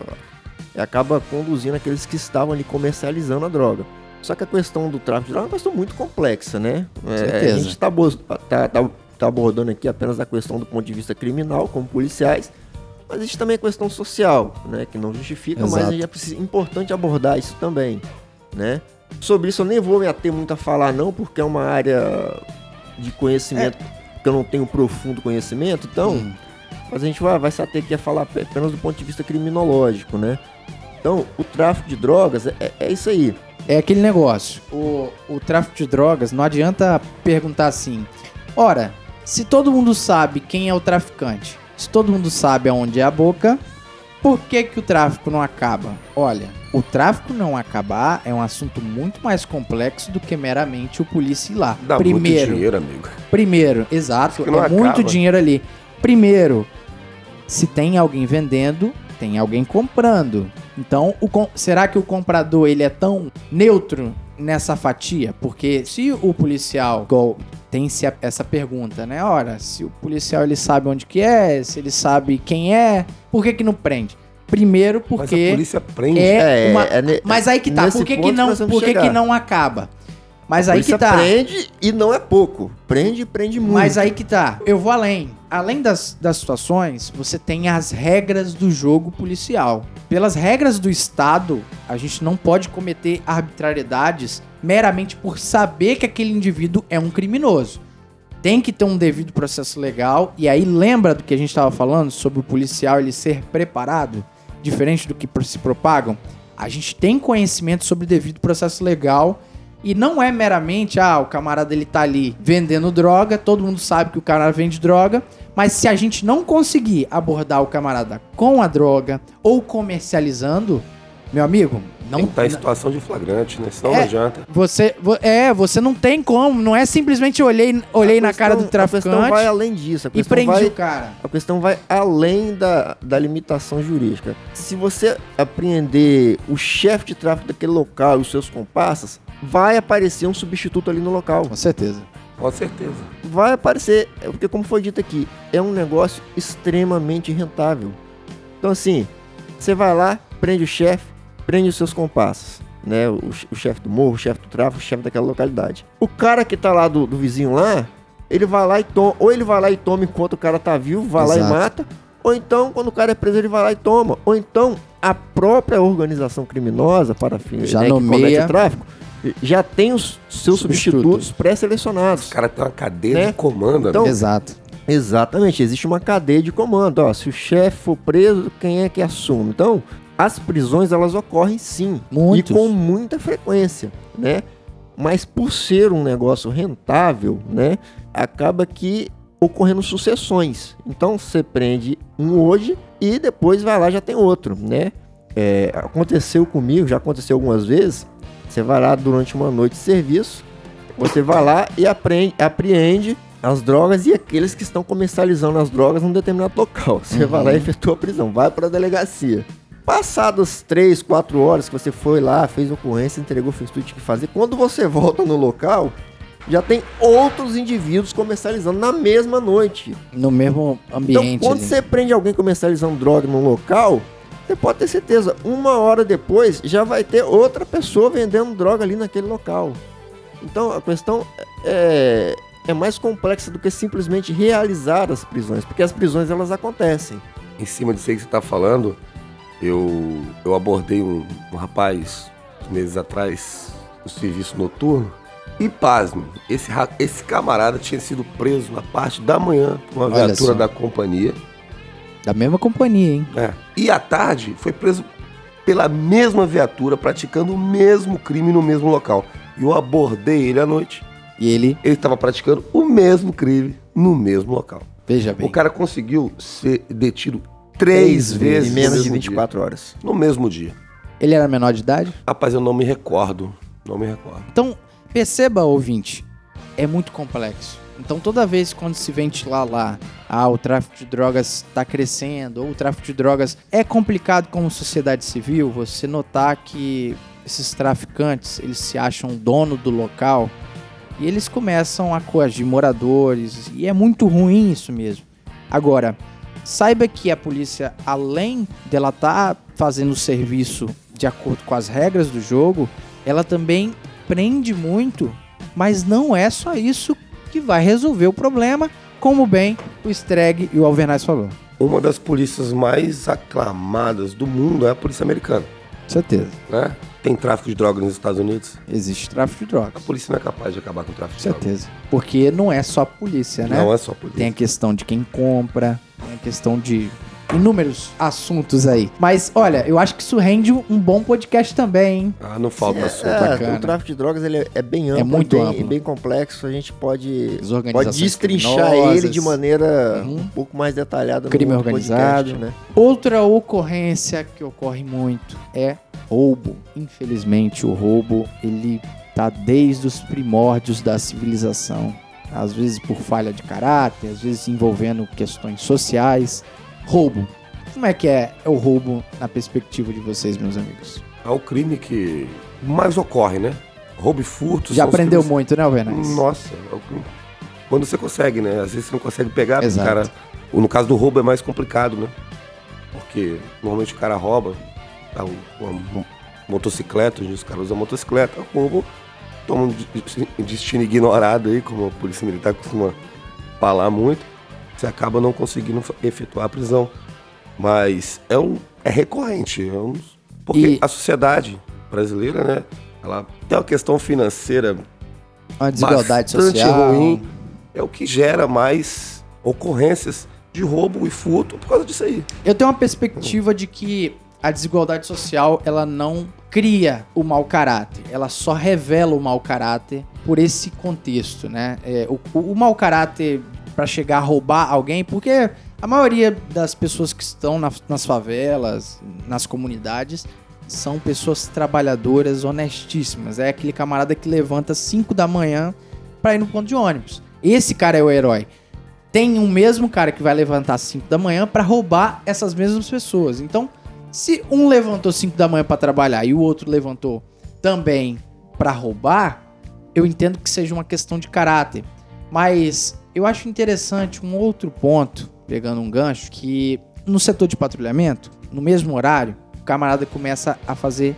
e acaba conduzindo aqueles que estavam ali comercializando a droga. Só que a questão do tráfico de drogas é uma questão muito complexa, né? É, a gente está tá, tá, tá abordando aqui apenas a questão do ponto de vista criminal, como policiais, mas existe também a questão social, né? Que não justifica, Exato. mas é importante abordar isso também, né? Sobre isso eu nem vou me ater muito a falar não, porque é uma área de conhecimento é. que eu não tenho profundo conhecimento, então... Hum. Mas a gente vai, vai se ater aqui a falar apenas do ponto de vista criminológico, né? Então, o tráfico de drogas é, é isso aí é aquele negócio. O, o tráfico de drogas, não adianta perguntar assim: ora, se todo mundo sabe quem é o traficante, se todo mundo sabe aonde é a boca, por que, que o tráfico não acaba? Olha, o tráfico não acabar é um assunto muito mais complexo do que meramente o polícia ir lá. Dá primeiro, muito dinheiro, amigo. Primeiro, exato, é muito dinheiro ali. Primeiro, se tem alguém vendendo, tem alguém comprando. Então, o, será que o comprador ele é tão neutro nessa fatia? Porque se o policial tem -se essa pergunta, né? Ora, se o policial ele sabe onde que é, se ele sabe quem é, por que que não prende? Primeiro porque mas a polícia prende. É, é uma... é, mas aí que tá, por que que não, por que que não acaba? Mas aí que tá. prende e não é pouco. Prende e prende muito. Mas aí que tá. Eu vou além. Além das, das situações, você tem as regras do jogo policial. Pelas regras do Estado, a gente não pode cometer arbitrariedades meramente por saber que aquele indivíduo é um criminoso. Tem que ter um devido processo legal. E aí lembra do que a gente estava falando sobre o policial ele ser preparado, diferente do que se propagam. A gente tem conhecimento sobre o devido processo legal e não é meramente, ah, o camarada ele tá ali vendendo droga, todo mundo sabe que o camarada vende droga, mas se a gente não conseguir abordar o camarada com a droga ou comercializando, meu amigo, não tem que estar tá em situação de flagrante, né? Senão é, não adianta. Você, é, você não tem como, não é simplesmente olhei, olhei na cara do traficante. A questão vai além disso. e prendi vai, o cara. A questão vai além da, da limitação jurídica. Se você apreender o chefe de tráfico daquele local e os seus comparsas, vai aparecer um substituto ali no local. Com certeza. Com certeza. Vai aparecer, é porque como foi dito aqui, é um negócio extremamente rentável. Então assim, você vai lá, prende o chefe, prende os seus comparsas, né? O, o chefe do morro, o chefe do tráfico, o chefe daquela localidade. O cara que tá lá do, do vizinho lá, ele vai lá e toma, ou ele vai lá e toma enquanto o cara tá vivo, vai lá e Exato. mata, ou então quando o cara é preso ele vai lá e toma, ou então a própria organização criminosa para fins Já né, que nomeia- comete o tráfico já tem os seus Substitutos. substitutos pré-selecionados. O cara tem uma cadeia Né? de comando, Então- né? Exato. Exatamente, existe uma cadeia de comando. Ó, se o chefe for preso, quem é que assume? Então, as prisões elas ocorrem sim, Muitos. e com muita frequência, né? Mas por ser um negócio rentável, né, acaba que ocorrendo sucessões. Então você prende um hoje e depois vai lá já tem outro, né? É, aconteceu comigo, já aconteceu algumas vezes. Você vai lá durante uma noite de serviço, você vai lá e aprende, apreende as drogas e aqueles que estão comercializando as drogas num determinado local. Você vai lá e efetua a prisão, vai para a delegacia. Passadas 3, 4 horas que você foi lá, fez ocorrência, entregou, fez tudo que tinha que fazer, quando você volta no local, já tem outros indivíduos comercializando na mesma noite. No mesmo Então, ambiente. quando ali. você prende alguém comercializando droga num local, você pode ter certeza, uma hora depois já vai ter outra pessoa vendendo droga ali naquele local. Então a questão é, é mais complexa do que simplesmente realizar as prisões, porque as prisões elas acontecem. Em cima disso aí que você tá falando, eu, eu abordei um, um rapaz meses atrás no serviço noturno. E pasme, esse, esse camarada tinha sido preso na parte da manhã por uma Olha viatura só. da companhia. Da mesma companhia, hein? É. E à tarde foi preso pela mesma viatura, praticando o mesmo crime no mesmo local. E eu abordei ele à noite. E ele, Ele estava praticando o mesmo crime no mesmo local. veja bem. O cara conseguiu ser detido três Três vezes Em no menos de mesmo 24 horas. dia. No mesmo dia. Ele era menor de idade? Rapaz, eu não me recordo. Não me recordo. Então, perceba, ouvinte, é muito complexo. Então, toda vez quando se ventilar lá, ah, o tráfico de drogas está crescendo, ou o tráfico de drogas é complicado como sociedade civil, você notar que esses traficantes, eles se acham dono do local e eles começam a coagir moradores, e é muito ruim isso mesmo. Agora, saiba que a polícia, além dela estar fazendo o serviço de acordo com as regras do jogo, ela também prende muito, mas não é só isso que vai resolver o problema, como bem o Streg e o Alvernaz falou. Uma das polícias mais aclamadas do mundo é a polícia americana. Certeza. Né? Tem tráfico de drogas nos Estados Unidos. Existe tráfico de A drogas. polícia não é capaz de acabar com o tráfico de drogas. Certeza. Porque não é só a polícia, né? Não é só polícia. Tem a questão de quem compra, tem a questão de inúmeros assuntos aí. Mas olha, eu acho que isso rende um bom podcast também, hein? Ah, não falta assunto. É, bacana. o tráfico de drogas ele é, é bem amplo, muito bem, amplo. e bem complexo. A gente pode, pode destrinchar ele de maneira Uhum. um pouco mais detalhada no Crime organizado. podcast, né? Outra ocorrência que ocorre muito é roubo. Infelizmente, o roubo ele tá desde os primórdios da civilização. Às vezes por falha de caráter, às vezes envolvendo questões sociais. Roubo. Como é que é o roubo na perspectiva de vocês, meus amigos? É o crime que mais ocorre, né? Roubo e furto. Já aprendeu crimes- muito, né, Alvernaz? Nossa, é o crime. Quando você consegue, né? Às vezes você não consegue pegar, Exato. cara. No caso do roubo é mais complicado, né? Porque normalmente o cara rouba tá, um- uma mo- motocicleta, os caras usam motocicleta, roubam, tomam um de- destino ignorado aí, como a polícia militar costuma falar muito, você acaba não conseguindo efetuar a prisão. Mas é um. é recorrente. É um, porque E- a sociedade brasileira, né? Ela tem uma questão financeira Uma desigualdade bastante social. ruim. É o que gera mais ocorrências de roubo e furto por causa disso aí. Eu tenho uma perspectiva de que a desigualdade social ela não cria o mau caráter, ela só revela o mau caráter por esse contexto, né? É, o, o mau caráter para chegar a roubar alguém, porque a maioria das pessoas que estão na- nas favelas, nas comunidades, são pessoas trabalhadoras, honestíssimas. É aquele camarada que levanta 5 da manhã para ir no ponto de ônibus. Esse cara é o herói tem um mesmo cara que vai levantar 5 da manhã pra roubar essas mesmas pessoas. Então, se um levantou 5 da manhã pra trabalhar e o outro levantou também pra roubar, eu entendo que seja uma questão de caráter. Mas eu acho interessante um outro ponto, pegando um gancho, que no setor de patrulhamento, no mesmo horário, o camarada começa a fazer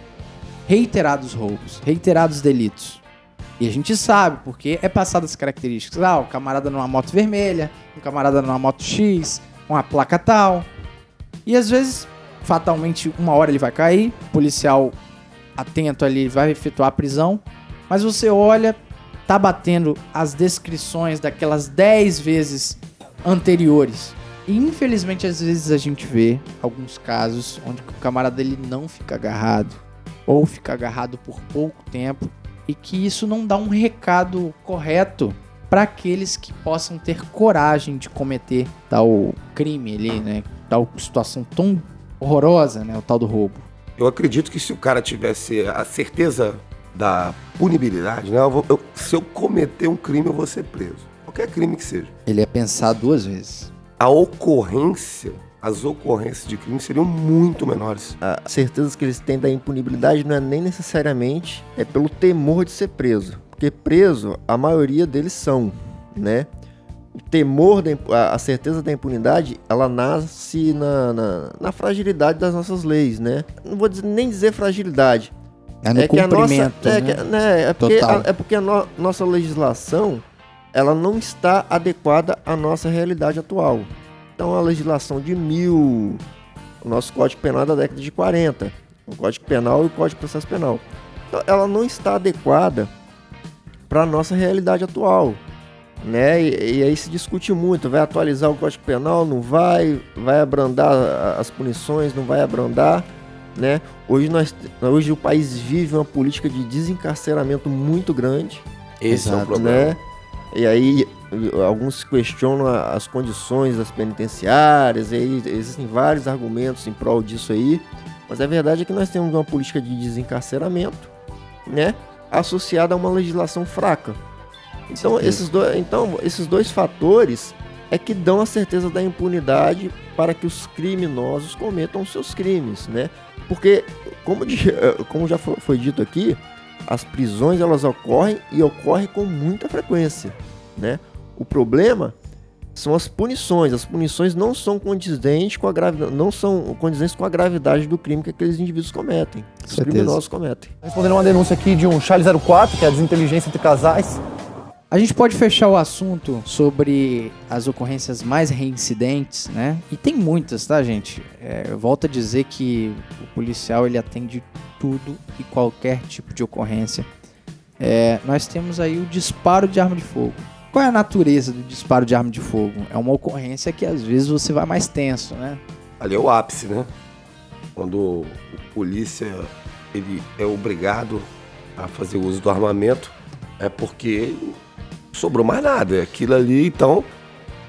reiterados roubos, reiterados delitos. E a gente sabe, porque é passado as características. Ah, o camarada numa moto vermelha, um camarada numa moto X, uma placa tal. E às vezes, fatalmente, uma hora ele vai cair, o policial atento ali vai efetuar a prisão, mas você olha, tá batendo as descrições daquelas 10 vezes anteriores. E infelizmente, às vezes a gente vê alguns casos onde o camarada ele não fica agarrado, ou fica agarrado por pouco tempo, e que isso não dá um recado correto para aqueles que possam ter coragem de cometer tal crime ali, né? Tal situação tão horrorosa, né? O tal do roubo. Eu acredito que se o cara tivesse a certeza da punibilidade, né? Eu vou- eu- se eu cometer um crime, eu vou ser preso. Qualquer crime que seja. Ele ia pensar duas vezes. A ocorrência, as ocorrências de crime seriam muito menores. A certeza que eles têm da impunibilidade não é nem necessariamente é pelo temor de ser preso. Porque preso, a maioria deles são, né? O temor, da, a certeza da impunidade, ela nasce na, na, na fragilidade das nossas leis, né? Não vou dizer- nem dizer fragilidade, É no é que a nossa, cumprimento, é, né? que- né, é porque, a, é porque a no- nossa legislação ela não está adequada à nossa realidade atual. Então a legislação de mil, o nosso Código Penal é da década de 40, o Código Penal e o Código de Processo Penal, então, ela não está adequada para a nossa realidade atual. Né? E, e aí se discute muito, vai atualizar o Código Penal, não vai, vai abrandar as punições, não vai abrandar né? Hoje, nós, hoje o país vive uma política de desencarceramento muito grande, Esse é o Exato, problema. né? E aí alguns questionam as condições das penitenciárias, e aí existem vários argumentos em prol disso aí, mas a verdade é que nós temos uma política de desencarceramento, né? Associada a uma legislação fraca. Então esses, dois, então, esses dois fatores é que dão a certeza da impunidade para que os criminosos cometam os seus crimes, né? Porque, como, eh, como já fo- foi dito aqui, as prisões elas ocorrem e ocorrem com muita frequência, né? O problema são as punições. As punições não são condizentes com a gravidade, não são condizentes com a gravidade do crime que aqueles indivíduos cometem, os Certeza. criminosos cometem. Respondendo uma denúncia aqui de um Charlie 04, que é a desinteligência entre casais. A gente pode fechar o assunto sobre as ocorrências mais reincidentes, né? E tem muitas, tá, gente? É, eu volto a dizer que o policial ele atende tudo e qualquer tipo de ocorrência. É, nós temos aí o disparo de arma de fogo. Qual é a natureza do disparo de arma de fogo? É uma ocorrência que às vezes você vai mais tenso, né? Ali é o ápice, né? Quando o polícia ele é obrigado a fazer uso do armamento, é porque sobrou mais nada. Aquilo ali, então,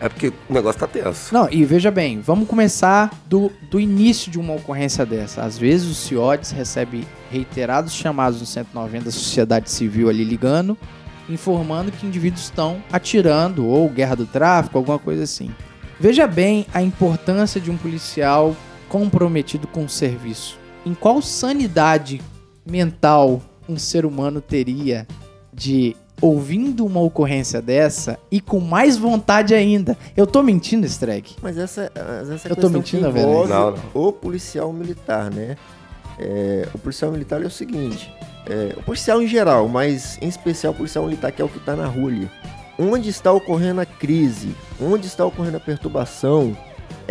é porque o negócio tá tenso. Não, e veja bem, vamos começar do, do início de uma ocorrência dessa. Às vezes o CIODES recebe reiterados chamados no 190 da sociedade civil ali ligando, informando que indivíduos estão atirando, ou guerra do tráfico, alguma coisa assim. Veja bem a importância de um policial comprometido com o serviço. Em qual sanidade mental um ser humano teria de ouvindo uma ocorrência dessa e com mais vontade ainda. Eu tô mentindo, Strike? Mas essa, mas essa é Eu tô questão mentindo, que velho? envolve Não, não. o policial militar, né? É, o policial militar é o seguinte, é, o policial em geral, mas em especial o policial militar que é o que está na rua ali. Onde está ocorrendo a crise? Onde está ocorrendo a perturbação?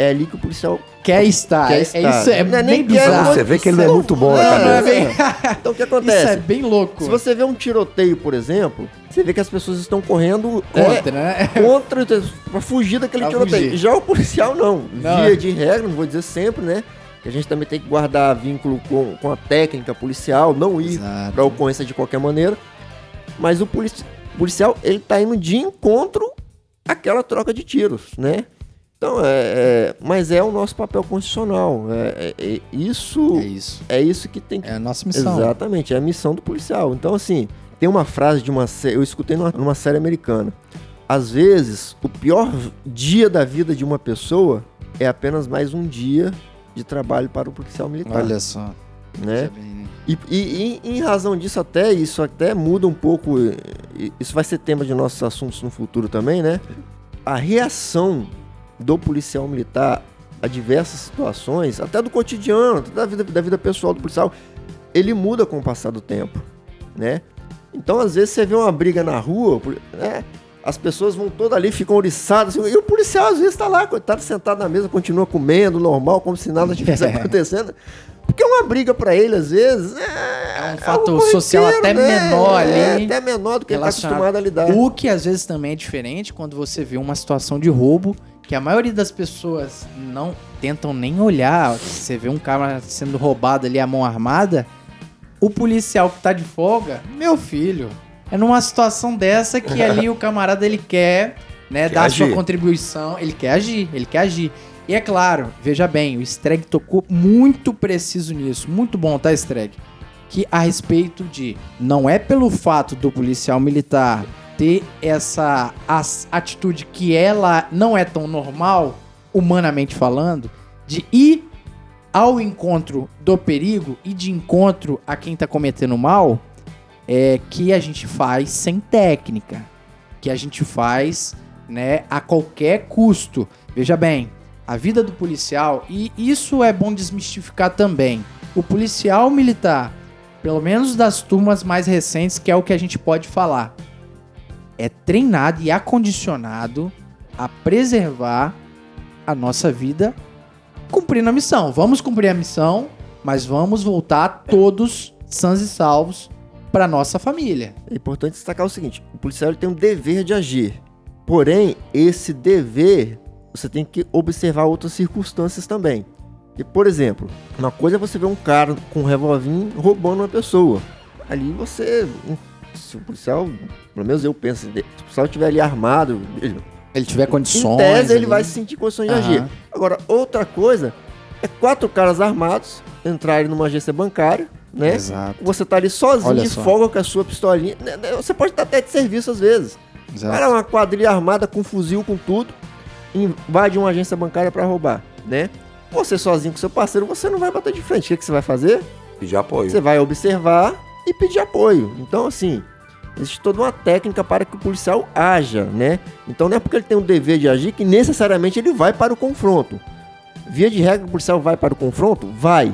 É ali que o policial Quer estar. Quer é, estar. isso é Não é bem nem quer, bizarro. Você vê que ele não é muito bom na Não, é cabeça. bem... Então o que Isso acontece? é bem louco. Se você vê um tiroteio, por exemplo, você vê que as pessoas estão correndo é, Contra, né? contra para fugir daquele Pra tiroteio. fugir. Já o policial não. Não. Via de regra, não vou dizer sempre, né? Que a gente também tem que guardar vínculo com, com a técnica policial, não ir Exato. para ocorrência de qualquer maneira. Mas o polici- policial, ele tá indo de encontro àquela troca de tiros, né? Então, é, é- mas é o nosso papel constitucional. É, é- é isso, É isso. é isso que tem que É a nossa missão. Exatamente, é a missão do policial. Então, assim, tem uma frase de uma série, eu escutei numa, numa série americana. Às vezes, o pior dia da vida de uma pessoa é apenas mais um dia de trabalho para o policial militar. Olha só. né? Né? E, e- e em razão disso até, isso até muda um pouco, isso vai ser tema de nossos assuntos no futuro também, né? A reação do policial militar a diversas situações, até do cotidiano, até da vida, da vida pessoal do policial, ele muda com o passar do tempo, né? Então, às vezes, você vê uma briga na rua, né? As pessoas vão todas ali, ficam oriçadas, assim, e o policial às vezes está lá, coitado, sentado na mesa, continua comendo, normal, como se nada estivesse acontecendo. Porque é uma briga para ele, às vezes. É, é um fator é um social até né? menor ali. É, até menor do que ele está acostumado a lidar. O que às vezes também é diferente quando você vê uma situação de roubo que a maioria das pessoas não tentam nem olhar. Você vê um cara sendo roubado ali a mão armada, o policial que tá de folga, meu filho, é numa situação dessa que ali o camarada ele quer, né, quer dar agir. sua contribuição, ele quer agir, ele quer agir. E é claro, veja bem, o Streg tocou muito preciso nisso, muito bom, tá, Streg? Que a respeito de não é pelo fato do policial militar ter essa atitude que ela não é tão normal, humanamente falando, de ir ao encontro do perigo e de encontro a quem está cometendo mal, é que a gente faz sem técnica, que a gente faz, né, a qualquer custo. Veja bem, a vida do policial e isso é bom desmistificar também. O policial militar, pelo menos das turmas mais recentes, que é o que a gente pode falar, é treinado e acondicionado a preservar a nossa vida cumprindo a missão. Vamos cumprir a missão, mas vamos voltar todos sãos e salvos para nossa família. É importante destacar o seguinte: o policial tem um dever de agir. Porém, esse dever você tem que observar outras circunstâncias também. E, por exemplo, uma coisa é você ver um cara com um revolvinho roubando uma pessoa. Ali você se o policial, pelo menos eu penso, se o policial estiver ali armado, ele, ele tiver condições. Em tese, ele vai se sentir condições de agir. Agora, outra coisa é quatro caras armados entrarem numa agência bancária, né? Exato. Você tá ali sozinho, de folga com a sua pistolinha. Né, né, você pode estar até de serviço às vezes. Exato. Cara, uma quadrilha armada com fuzil, com tudo, invade uma agência bancária para roubar, né? Você sozinho com seu parceiro, você não vai bater de frente. O que, que você vai fazer? Pedir apoio. Você vai observar e pedir apoio. Então, assim, existe toda uma técnica para que o policial haja, né? Então não é porque ele tem o dever de agir que necessariamente ele vai para o confronto. Via de regra, o policial vai para o confronto? Vai.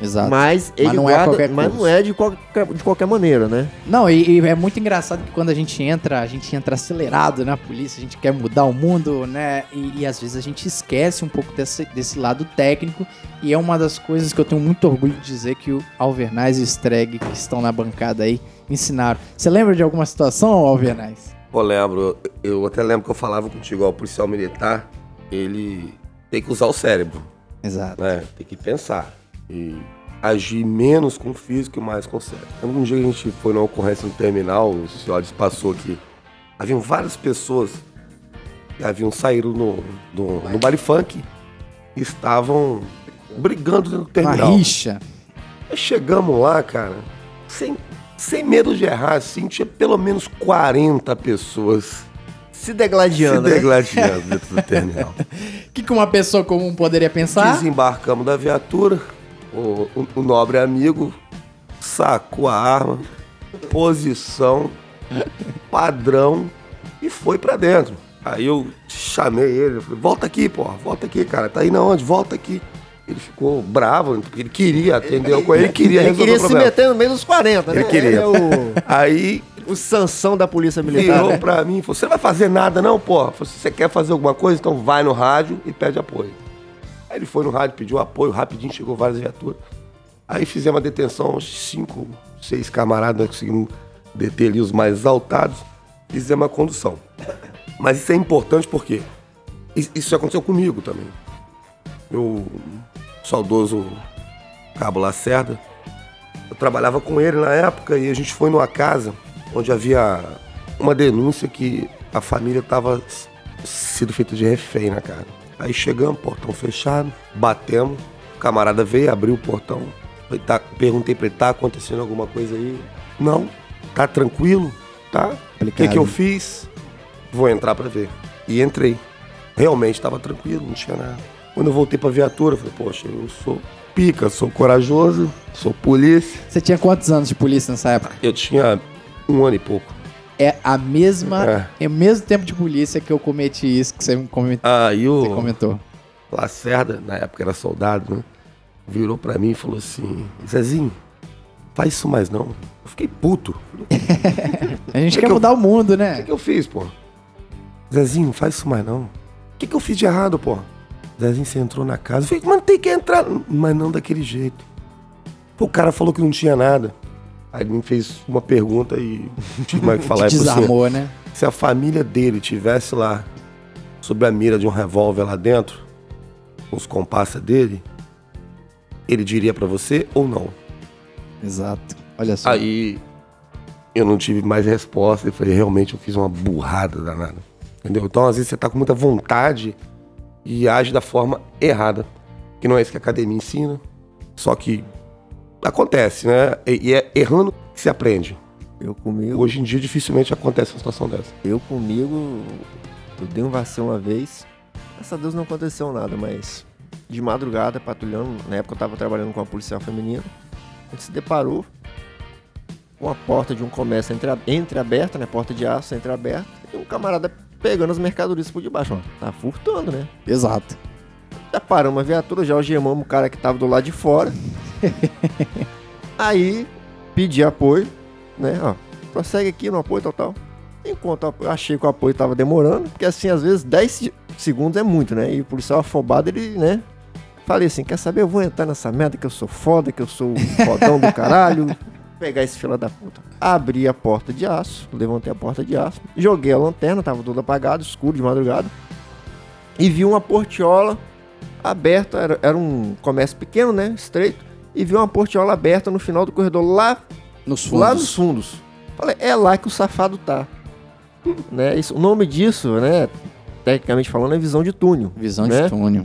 Exato. Mas, ele mas não, é guarda, é, qualquer mas não é de qualquer, de qualquer maneira, né? Não, e, e, é muito engraçado que quando a gente entra, a gente entra acelerado na polícia, a gente quer mudar o mundo, né? E, e, às vezes a gente esquece um pouco desse, desse lado técnico. E é uma das coisas que eu tenho muito orgulho de dizer que o Alvernaz e o Streg, que estão na bancada aí, ensinaram. Você lembra de alguma situação, Alvernaz? Pô, lembro. Eu até lembro que eu falava contigo, ó, o policial militar, ele tem que usar o cérebro. Exato. Né? Tem que pensar e agir menos com o físico e mais com o cérebro. Um dia a gente foi numa ocorrência no terminal, o senhores passou aqui. Haviam várias pessoas que haviam saído no, no, no baile funk e estavam brigando no terminal. Uma rixa. chegamos lá, cara, sem, sem medo de errar, assim, tinha pelo menos 40 pessoas se degladiando. Se degladiando né? dentro do terminal. O que, que uma pessoa comum poderia pensar? Desembarcamos da viatura o, o, o nobre amigo sacou a arma, posição, padrão e foi para dentro. Aí eu chamei ele, falei, volta aqui, porra, volta aqui, cara. Tá indo aonde? Volta aqui. Ele ficou bravo, porque ele queria atender o ele queria Ele queria se meter no meio dos 40, né? Ele queria. Ele é o... Aí... O Sansão da Polícia Militar. Virou né? pra mim e falou, você não vai fazer nada não, porra? Se você quer fazer alguma coisa, então vai no rádio e pede apoio. Ele foi no rádio, pediu apoio, rapidinho chegou várias viaturas. Aí fizemos a detenção, cinco, seis camaradas, nós conseguimos deter ali os mais exaltados, fizemos a condução. Mas isso é importante porque isso aconteceu comigo também. Meu saudoso Cabo Lacerda, eu trabalhava com ele na época e a gente foi numa casa onde havia uma denúncia que a família estava sido feita de refém na casa. Aí chegamos, portão fechado, batemos. O camarada veio, abriu o portão. Tá, perguntei pra ele, tá acontecendo alguma coisa aí? Não, tá tranquilo, tá? O que, que eu fiz? Vou entrar pra ver. E entrei. Realmente estava tranquilo, não tinha nada. Quando eu voltei pra viatura, eu falei, poxa, eu sou pica, sou corajoso, sou polícia. Você tinha quantos anos de polícia nessa época? Eu tinha um ano e pouco é a mesma. É. é o mesmo tempo de polícia que eu cometi isso que você, comentou. ah, e o, você comentou. Lacerda, na época era soldado, né? Virou pra mim e falou assim: Zezinho, faz isso mais não. Eu fiquei puto. A gente Que quer que eu- mudar o mundo, O né? que, que eu fiz, pô? Zezinho, faz isso mais não. O que, que eu fiz de errado, pô? Zezinho, você entrou na casa. Eu falei, mas tem que entrar. Mas não daquele jeito. Pô, o cara falou que não tinha nada. Aí ele me fez uma pergunta e não tive mais o que falar. Falou assim, Desarmou, né? se a família dele tivesse lá, sob a mira de um revólver lá dentro, com os comparsas dele, ele diria pra você ou não? Exato. Olha só. Aí eu não tive mais resposta e falei, realmente eu fiz uma burrada danada. Entendeu? Então, às vezes, você tá com muita vontade e age da forma errada. Que não é isso que a academia ensina. Só que acontece, né? E e é errando que se aprende. Eu comigo, Hoje em dia, dificilmente acontece uma situação dessa. eu comigo, eu dei um vacilo uma vez. Graças a Deus não aconteceu nada, mas de madrugada, patrulhando, na época eu tava trabalhando com uma policial feminina, a gente se deparou com a porta de um comércio entre, entreaberta, né? Porta de aço entreaberta, e um camarada pegando as mercadorias por debaixo, ó. Tá furtando, né? Exato. Já paramos a viatura, já algemamos o cara que tava do lado de fora. Aí, pedi apoio, né? Ó, prossegue aqui no apoio, tal, tal. Enquanto eu achei que o apoio tava demorando, porque assim, às vezes 10 se- segundos é muito, né? E o policial afobado, ele, né? Falei assim, quer saber? Eu vou entrar nessa merda que eu sou foda, que eu sou fodão do caralho. Pegar esse fila da puta. Abri a porta de aço, levantei a porta de aço, joguei a lanterna, tava tudo apagado, escuro de madrugada. E vi uma portiola aberta, era, era um comércio pequeno, né? Estreito. E vi uma portiola aberta no final do corredor, lá, Nos fundos. lá nos fundos. Falei, é lá que o safado tá. né? Isso, o nome disso, né? Tecnicamente falando, é visão de túnel. Visão né? de túnel.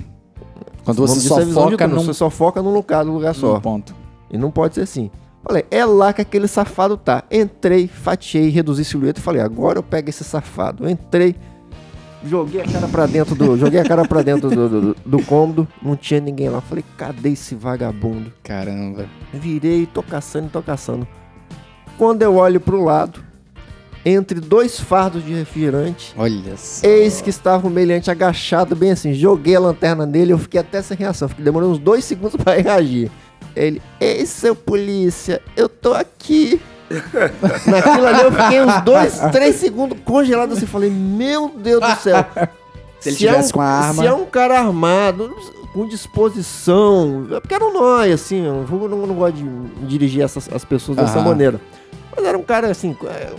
Quando você só é foca num, Você só foca num lugar, num lugar só. num ponto. E não pode ser assim. Falei, é lá que aquele safado tá. Entrei, fatiei, reduzi silhueta e falei, agora eu pego esse safado. Entrei, joguei a cara pra dentro do. joguei a cara pra dentro do, do, do cômodo, não tinha ninguém lá. Falei, cadê esse vagabundo? Caramba. Virei, tô caçando, tô caçando. Quando eu olho pro lado, entre dois fardos de refrigerante, Olha só. eis que estava o meliante agachado, bem assim. Joguei a lanterna nele, eu fiquei até sem reação. Fiquei demorando uns dois segundos pra reagir. Ele, ei, seu polícia, eu tô aqui. Naquilo ali eu fiquei uns dois, três segundos congelado assim. Falei, meu Deus do céu. Se ele é tivesse um- com a arma- Se é um cara armado, com disposição. É porque era um nóia, assim. Eu não, não, gosto de dirigir essas, as pessoas dessa maneira. Mas era um cara assim. é,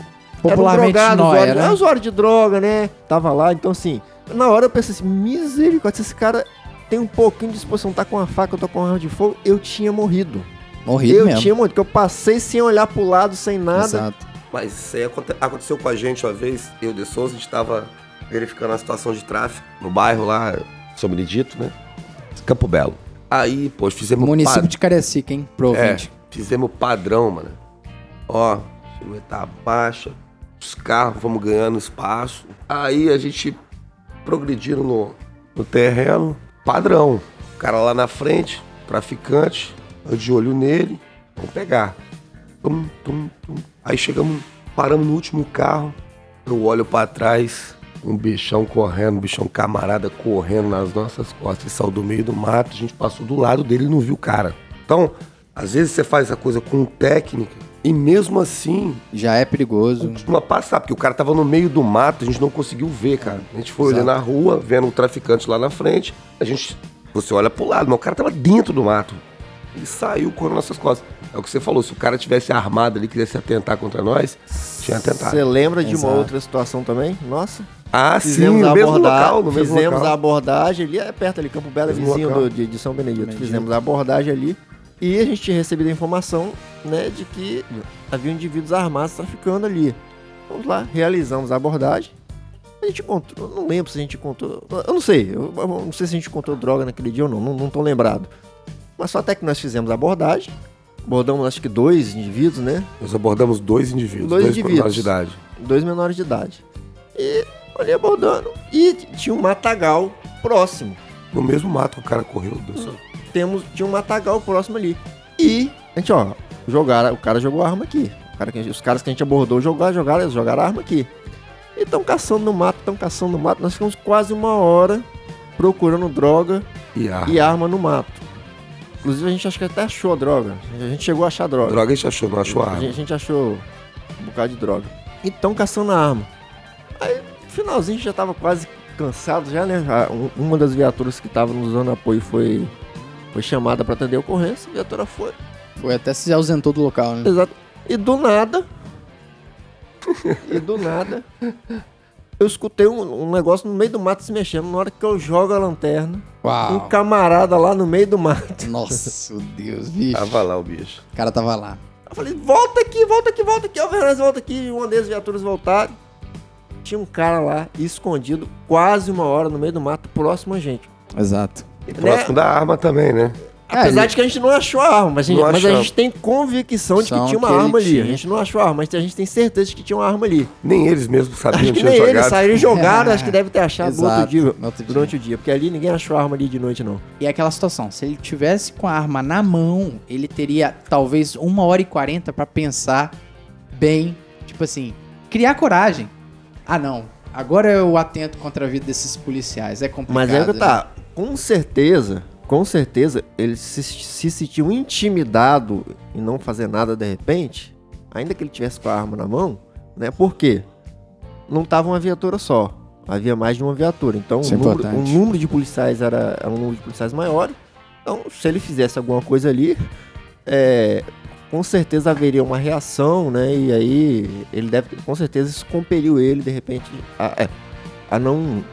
Popularmente era um drogado, nóia, usuário, né? é usuário de droga, né? Tava lá, então assim. Na hora eu pensei assim, misericórdia, se esse cara tem um pouquinho de disposição, tá com uma faca, eu tô com uma arma de fogo, eu tinha morrido. Morrido eu mesmo. tinha morrido, porque eu passei sem olhar pro lado, sem nada. Exato. Mas isso aí aconte- aconteceu com a gente uma vez, eu de Souza, a gente tava verificando a situação de tráfico no bairro lá, São Benedito, né? Campo Belo. Aí, pô, fizemos Município pad- de Carecica, hein? Pro É, fizemos padrão, mano. Ó, silhueta baixa, os carros vamos ganhando espaço. Aí a gente progredindo no, no terreno, padrão. O cara lá na frente, traficante, de olho nele, vamos pegar. Tum, tum, tum. Aí chegamos, paramos no último carro, eu olho pra trás, um bichão correndo, um bichão camarada correndo nas nossas costas. Ele saiu do meio do mato, a gente passou do lado dele e não viu o cara. Então, às vezes você faz a coisa com técnica e mesmo assim Já é perigoso. costuma passar, porque o cara tava no meio do mato, a gente não conseguiu ver, cara. A gente foi Exato. olhando na rua, vendo o traficante lá na frente, a gente. Você olha pro lado, mas o cara tava dentro do mato. Ele saiu correndo nas nossas costas. É o que você falou, se o cara tivesse armado ali, quisesse atentar contra nós, tinha atentado. Você lembra de uma Exato. outra situação também? Nossa. Ah, sim, Fizemos no a mesmo local, no mesmo fizemos local. a abordagem ali, é perto ali, Campo Belo, é Mesmo vizinho do- de, de São Benedito. Benedito. Fizemos a abordagem ali e a gente tinha recebido a informação, né, de que havia indivíduos armados traficando ali. Vamos lá, realizamos a abordagem. A gente encontrou, não lembro se a gente encontrou, eu não sei, eu, eu não sei se a gente encontrou droga naquele dia ou não, não, não tô lembrado. Mas só até que nós fizemos a abordagem, abordamos acho que dois indivíduos, né, Nós abordamos dois indivíduos, Dois dois, indivíduos. menores de idade. dois menores de idade. E olhei abordando e tinha um matagal próximo. No mesmo mato que o cara correu. dançou. temos tinha um matagal próximo ali. E a gente, ó, jogaram, o cara jogou a arma aqui. Cara gente- os caras que a gente abordou jogaram, jogaram, jogaram a arma aqui. E estão caçando no mato, estão caçando no mato. Nós ficamos quase uma hora procurando droga E arma. e arma no mato. Inclusive a gente acho que até achou a droga. A gente chegou a achar droga. Droga a gente achou, não achou A arma. gente, a gente achou um bocado de droga. E tão caçando a arma. Aí, no finalzinho, a gente já tava quase cansado já, né? A- um- Uma das viaturas que tava nos dando apoio foi, foi chamada pra atender a ocorrência. A viatura foi. Foi até se ausentou do local, né? Exato. E do nada. e do nada. Eu escutei um, um negócio no meio do mato se mexendo. Na hora que eu jogo a lanterna, um Uau. camarada lá no meio do mato. Nossa, Deus, bicho. Tava lá o bicho. O cara tava lá. Eu falei, volta aqui, volta aqui, volta aqui, Alvarez, volta aqui. Uma das viaturas voltaram. Tinha um cara lá, escondido, quase uma hora no meio do mato, próximo a gente. Exato. E próximo da arma também, né? Apesar ele- de que a gente não achou a arma, mas a gente, mas a gente tem convicção de que tinha uma que arma ali. tinha. A gente não achou a arma, mas a gente tem certeza de que tinha uma arma ali. Nem eles mesmos sabiam Acho que tinha nem jogado. eles saíram e jogaram, acho que deve ter achado no outro Exato, dia, outro dia. durante o dia. Porque ali ninguém achou a arma ali de noite, não. E é aquela situação, se ele tivesse com a arma na mão, ele teria talvez uma hora e quarenta pra pensar bem, tipo assim, criar coragem. Ah, não, agora eu atento contra a vida desses policiais, é complicado. Mas é que né? tá, com certeza, com certeza, ele se, se sentiu intimidado em não fazer nada de repente, ainda que ele tivesse com a arma na mão, né? Por quê? Não tava uma viatura só. Havia mais de uma viatura. Então, o é número, o número de policiais era, era um número de policiais maior. Então, se ele fizesse alguma coisa ali, é, com certeza haveria uma reação, né? E aí, ele deve, com certeza, isso compeliu ele, de repente, a, é, a não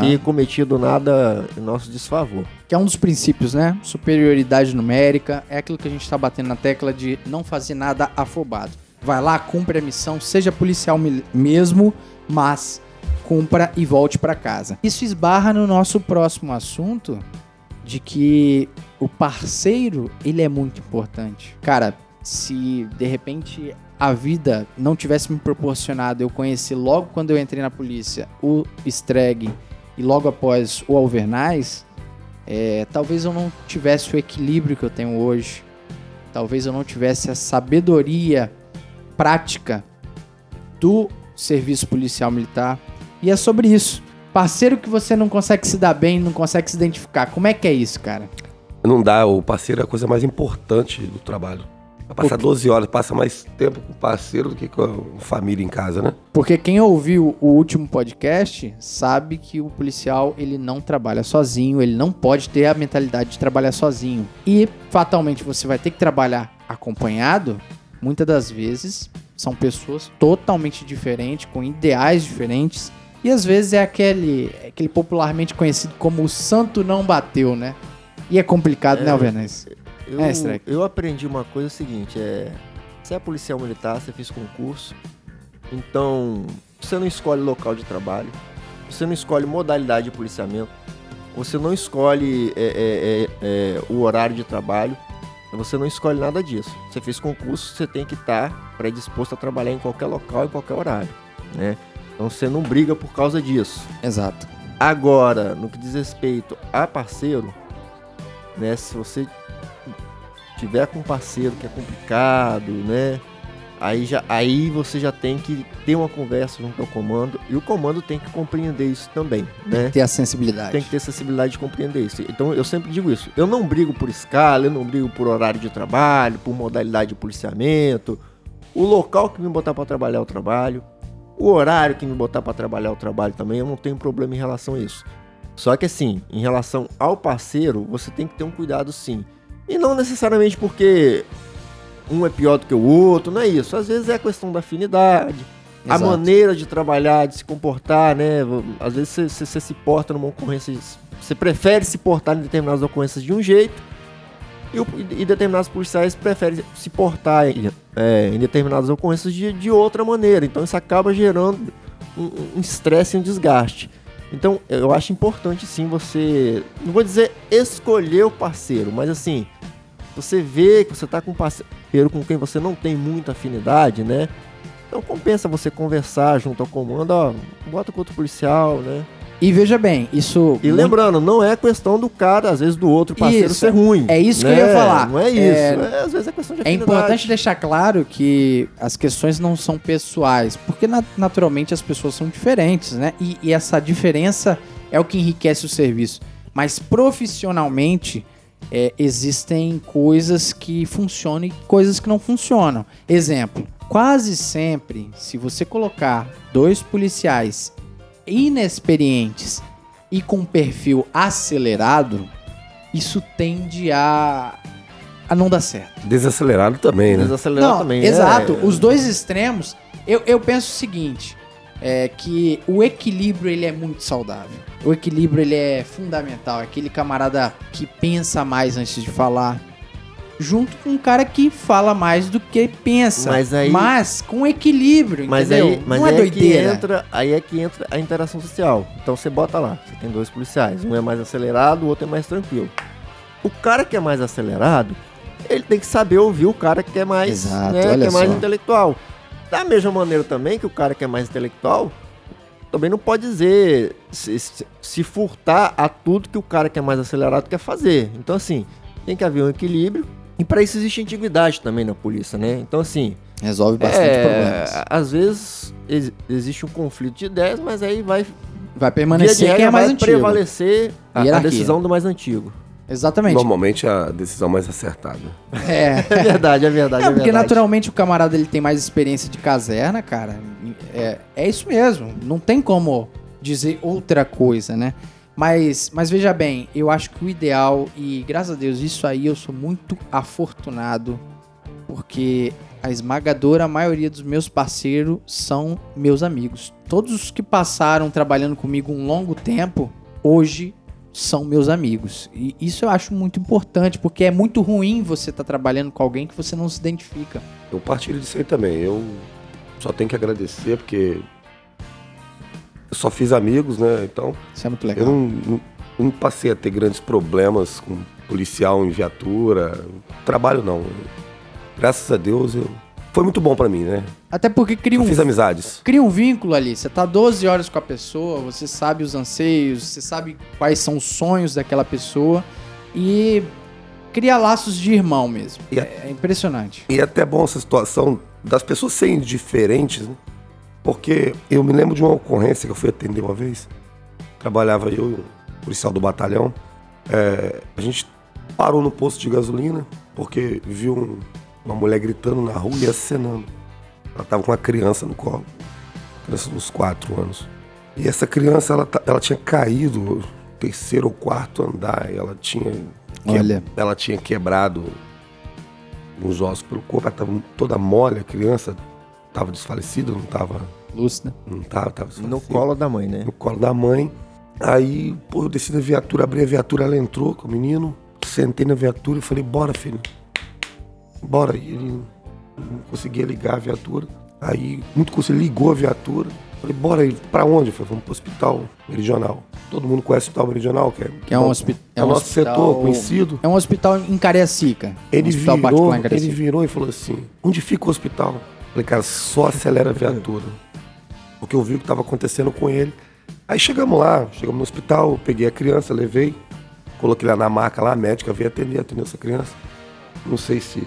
Ter cometido nada em nosso desfavor. Que é um dos princípios, né? Superioridade numérica, é aquilo que a gente tá batendo na tecla de não fazer nada afobado. Vai lá, cumpre a missão, seja policial me- mesmo, mas cumpra e volte pra casa. Isso esbarra no nosso próximo assunto de que o parceiro, ele é muito importante. Cara, se de repente a vida não tivesse me proporcionado eu conhecer logo quando eu entrei na polícia o Streg e logo após o Alvernais, é, talvez eu não tivesse o equilíbrio que eu tenho hoje. Talvez eu não tivesse a sabedoria prática do serviço policial militar. E é sobre isso. Parceiro que você não consegue se dar bem, não consegue se identificar. Como é que é isso, cara? Não dá, o parceiro é a coisa mais importante do trabalho. Vai passar 12 horas, passa mais tempo com o parceiro do que com a família em casa, né? Porque quem ouviu o último podcast sabe que o policial ele não trabalha sozinho, ele não pode ter a mentalidade de trabalhar sozinho. E fatalmente você vai ter que trabalhar acompanhado. Muitas das vezes são pessoas totalmente diferentes, com ideais diferentes. E às vezes é aquele, aquele popularmente conhecido como o santo não bateu, né? E é complicado, né, Alvernez? Eu, É, Streck. eu aprendi uma coisa seguinte, é. Você é policial militar, você fez concurso, então você não escolhe local de trabalho, você não escolhe modalidade de policiamento, você não escolhe é, é, é, é, o horário de trabalho, você não escolhe nada disso. Você fez concurso, você tem que estar predisposto a trabalhar em qualquer local, em qualquer horário, né? Então você não briga por causa disso. Exato. Agora, no que diz respeito a parceiro, né? Se você tiver com um parceiro que é complicado, né? Aí, já, aí você já tem que ter uma conversa junto ao comando e o comando tem que compreender isso também, né? Ter a sensibilidade. Tem que ter sensibilidade de compreender isso. Então eu sempre digo isso. Eu não brigo por escala, eu não brigo por horário de trabalho, por modalidade de policiamento. O local que me botar para trabalhar eu trabalho. O horário que me botar para trabalhar eu trabalho também. Eu não tenho problema em relação a isso. Só que assim, em relação ao parceiro, você tem que ter um cuidado sim. E não necessariamente porque um é pior do que o outro, não é isso. Às vezes é questão da afinidade, a Exato. maneira de trabalhar, de se comportar, né? Às vezes você, se porta numa ocorrência, você prefere se portar em determinadas ocorrências de um jeito e, o- e determinados policiais preferem se portar em, é, em determinadas ocorrências de, de outra maneira. Então isso acaba gerando um um estresse e um desgaste. Então eu acho importante sim você, não vou dizer escolher o parceiro, mas assim, você vê que você tá com um parceiro com quem você não tem muita afinidade, né? Então compensa você conversar junto ao comando, ó, bota com outro policial, né? E veja bem, isso. E muito- lembrando, não é questão do cara, às vezes do outro parceiro Isso, ser ruim. é isso que né? eu ia falar. Não é isso. É- É, às vezes é questão de É importante deixar claro que as questões não são pessoais, porque na- naturalmente as pessoas são diferentes, né? E, e essa diferença é o que enriquece o serviço. Mas profissionalmente, é, existem coisas que funcionam e coisas que não funcionam. Exemplo, quase sempre, se você colocar dois policiais inexperientes e com perfil acelerado, isso tende a, a não dar certo. Desacelerado também, né? Desacelerar Não, também. exato. é- Os dois extremos, eu, eu penso o seguinte, é que o equilíbrio ele é muito saudável. O equilíbrio ele é fundamental. Aquele camarada que pensa mais antes de falar, junto com um cara que fala mais do que pensa. Mas aí- Mas com equilíbrio, Mas entendeu? aí, mas não é aí doideira. que entra, aí é que entra a interação social. Então você bota lá, você tem dois policiais, um é mais acelerado, o outro é mais tranquilo. O cara que é mais acelerado, ele tem que saber ouvir o cara que é mais, Exato, né, que é mais só. intelectual. Da mesma maneira também que o cara que é mais intelectual também não pode dizer se, se- se furtar a tudo que o cara que é mais acelerado quer fazer. Então assim, tem que haver um equilíbrio. E para isso existe antiguidade também na polícia, né? Então assim, Resolve bastante é, problemas. Às vezes ex- existe um conflito de ideias, mas aí vai, Vai permanecer quem é mais vai antigo. prevalecer a, a decisão do mais antigo. Exatamente. Normalmente é a decisão mais acertada. É. É verdade, é verdade, É, é, porque verdade. naturalmente o camarada ele tem mais experiência de caserna, cara. É, é isso mesmo. Não tem como dizer outra coisa, né? Mas, mas veja bem, eu acho que o ideal, e graças a Deus, isso aí eu sou muito afortunado, porque a esmagadora maioria dos meus parceiros são meus amigos. Todos os que passaram trabalhando comigo um longo tempo, hoje são meus amigos. E isso eu acho muito importante, porque é muito ruim você estar trabalhando com alguém que você não se identifica. Eu partilho disso aí também. Eu só tenho que agradecer porque eu só fiz amigos, né? Então Isso é muito eu legal. não, não- não passei a ter grandes problemas com policial em viatura. Trabalho não. Graças a Deus eu... foi muito bom pra mim, né? Até porque cria Eu um, fiz amizades. cria um vínculo ali. Você tá 12 horas com a pessoa, você sabe os anseios, você sabe quais são os sonhos daquela pessoa e cria laços de irmão mesmo. A- É impressionante. E é até bom essa situação das pessoas serem diferentes, né? Porque eu me lembro de uma ocorrência que eu fui atender uma vez. Trabalhava eu e um policial do batalhão. É, a gente parou no posto de gasolina porque viu um- uma mulher gritando na rua e acenando. Ela tava com uma criança no colo. Criança de uns quatro anos. E essa criança, ela, ela tinha caído no terceiro ou quarto andar. Ela tinha... que- Olha. Ela tinha quebrado uns ossos pelo corpo, ela tava toda mole, a criança tava desfalecida, não tava, Lúcida. não tava, tava desfalecida. No colo da mãe, né? No colo da mãe. Aí, pô, eu desci da viatura, abri a viatura, ela entrou com o menino, sentei na viatura e falei, bora, filho. Bora. E ele não conseguia ligar a viatura. Aí, muito custo, ele ligou a viatura. Falei, bora aí, pra onde? Eu falei, vamos pro hospital meridional. Todo mundo conhece o hospital meridional, que é, Que é um, hospi é o nosso setor conhecido. É um hospital em Cariacica. um Ele hospital virou, em ele Cariacica. virou e falou assim: onde fica o hospital? Falei, cara, só acelera a viatura. Porque eu vi o que estava acontecendo com ele. Aí chegamos lá, chegamos no hospital, peguei a criança, levei, coloquei lá na maca lá, a médica veio atender, atendeu essa criança. Não sei se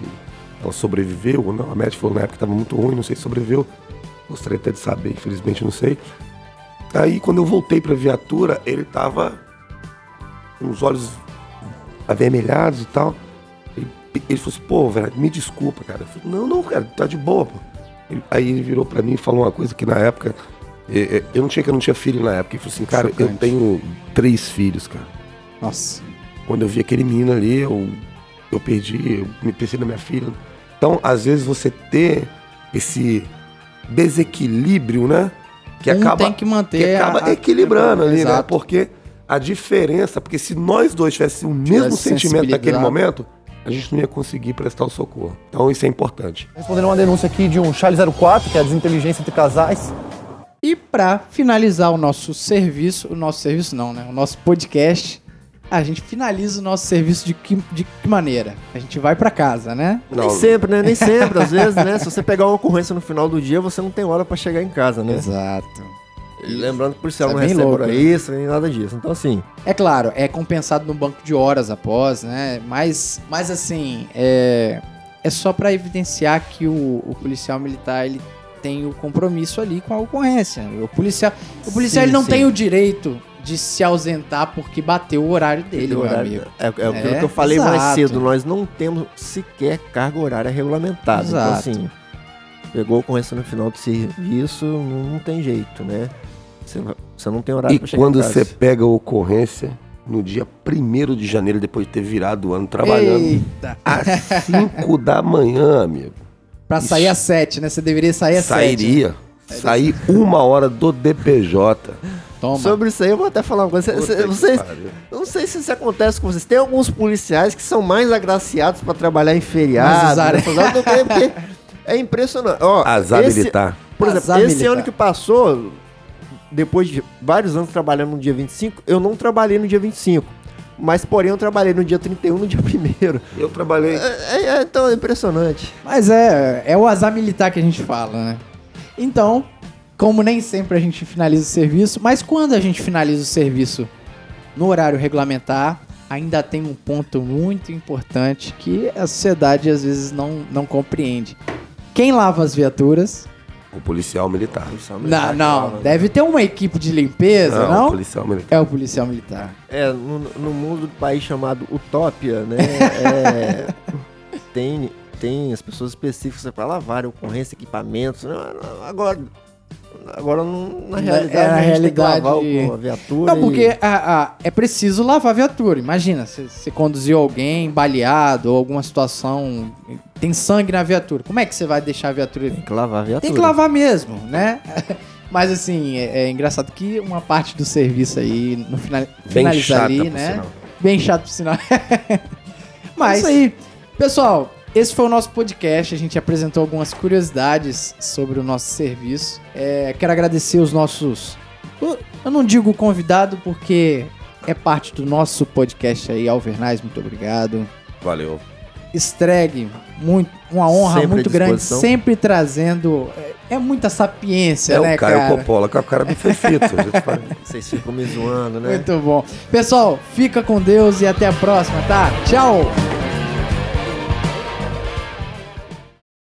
ela sobreviveu ou não. A médica falou na época que estava muito ruim, não sei se sobreviveu. Gostaria até de saber, infelizmente não sei. Aí quando eu voltei pra viatura, ele tava com os olhos avermelhados e tal. Ele, ele falou assim, pô, velho, me desculpa, cara. Eu falei, não, não, cara, tá de boa, pô. Aí ele virou pra mim e falou uma coisa que na época. eh, eh, Eu não tinha que eu não tinha filho na época. Ele falou assim, cara, eu Chocante. tenho três filhos, cara. Nossa. Quando eu vi aquele menino ali, eu, eu perdi, eu me pensei na minha filha. Então, às vezes, você ter esse desequilíbrio, né? Que Um acaba, tem que manter que acaba a- a- equilibrando ali, né? Exato. Porque a diferença, porque se nós dois tivéssemos o mesmo sentimento naquele momento, a gente não ia conseguir prestar o socorro. Então, isso é importante. Respondendo uma denúncia aqui de um Charlie 04, que é a desinteligência entre casais. E pra finalizar o nosso serviço, o nosso serviço não, né? O nosso podcast, a gente finaliza o nosso serviço de que, de que maneira? A gente vai pra casa, né? Nem sempre, né? Nem sempre. Às vezes, né? Se você pegar uma ocorrência no final do dia, você não tem hora pra chegar em casa, né? Exato. E lembrando que o policial Isso não é bem recebe louco, hora né? extra, nem nada disso. Então, assim, É claro, é compensado no banco de horas após, né? Mas, mas assim, é, é só pra evidenciar que o, o policial militar ele tem o compromisso ali com a ocorrência. O policial, o policial Sim, ele não sim. tem o direito de se ausentar porque bateu o horário dele, meu horário- amigo. É, é aquilo É, que eu falei mais exato. cedo. Nós não temos sequer carga horária regulamentada. Exato. Então, assim, pegou ocorrência no final do serviço, não, não tem jeito, né? Você, vai- você não tem horário E pra chegar quando você pega a ocorrência, no dia 1 de janeiro, depois de ter virado o ano trabalhando, Eita. às 5 da manhã, amigo, Pra sair às sete, né? Você deveria sair às sete. sairia. Sair uma hora do DPJ. Toma. Sobre isso aí, eu vou até falar uma coisa. Cê- cê- Puta Vocês, eu não sei se isso acontece com vocês. Tem alguns policiais que são mais agraciados pra trabalhar em feriado. que- porque é impressionante. Ó, Azar esse- militar. Por exemplo, Azar esse militar. ano que passou, depois de vários anos trabalhando no dia 25, eu não trabalhei no dia 25. Mas, porém, eu trabalhei no dia 31 no dia 1 Eu trabalhei. é, é, então, é impressionante. Mas é, é o azar militar que a gente fala, né? Então, como nem sempre a gente finaliza o serviço, mas quando a gente finaliza o serviço no horário regulamentar, ainda tem um ponto muito importante que a sociedade às vezes não, não compreende. Quem lava as viaturas? O policial militar. Não, não. Deve ter uma equipe de limpeza, Não, não? o policial militar. É o policial militar. É, no, no mundo do país chamado Utopia, né? é, tem, tem as pessoas específicas para lavar ocorrência, equipamentos. né? Agora, agora não- na realidade, é, a lavar realidade- o- a viatura. Não, e- porque a- a- é preciso lavar a viatura. Imagina, você conduziu alguém baleado ou alguma situação, tem sangue na viatura. Como é que você vai deixar a viatura Tem que lavar a viatura. Tem que lavar mesmo, né? Mas assim, é, é engraçado que uma parte do serviço aí, no final, Bem finaliza chata, ali, por né? sinal. Bem chato por sinal. Mas é isso aí. Pessoal, esse foi o nosso podcast. A gente apresentou algumas curiosidades sobre o nosso serviço. É, quero agradecer os nossos. Eu não digo convidado porque é parte do nosso podcast aí, Alvernais. Muito obrigado. Valeu. Streg, muito, uma honra Sempre muito grande, sempre trazendo. É, é muita sapiência, É né, o Caio cara? Coppola com a cara a gente fala. Vocês ficam me zoando, né? Muito bom. Pessoal, fica com Deus e até a próxima, tá? Tchau!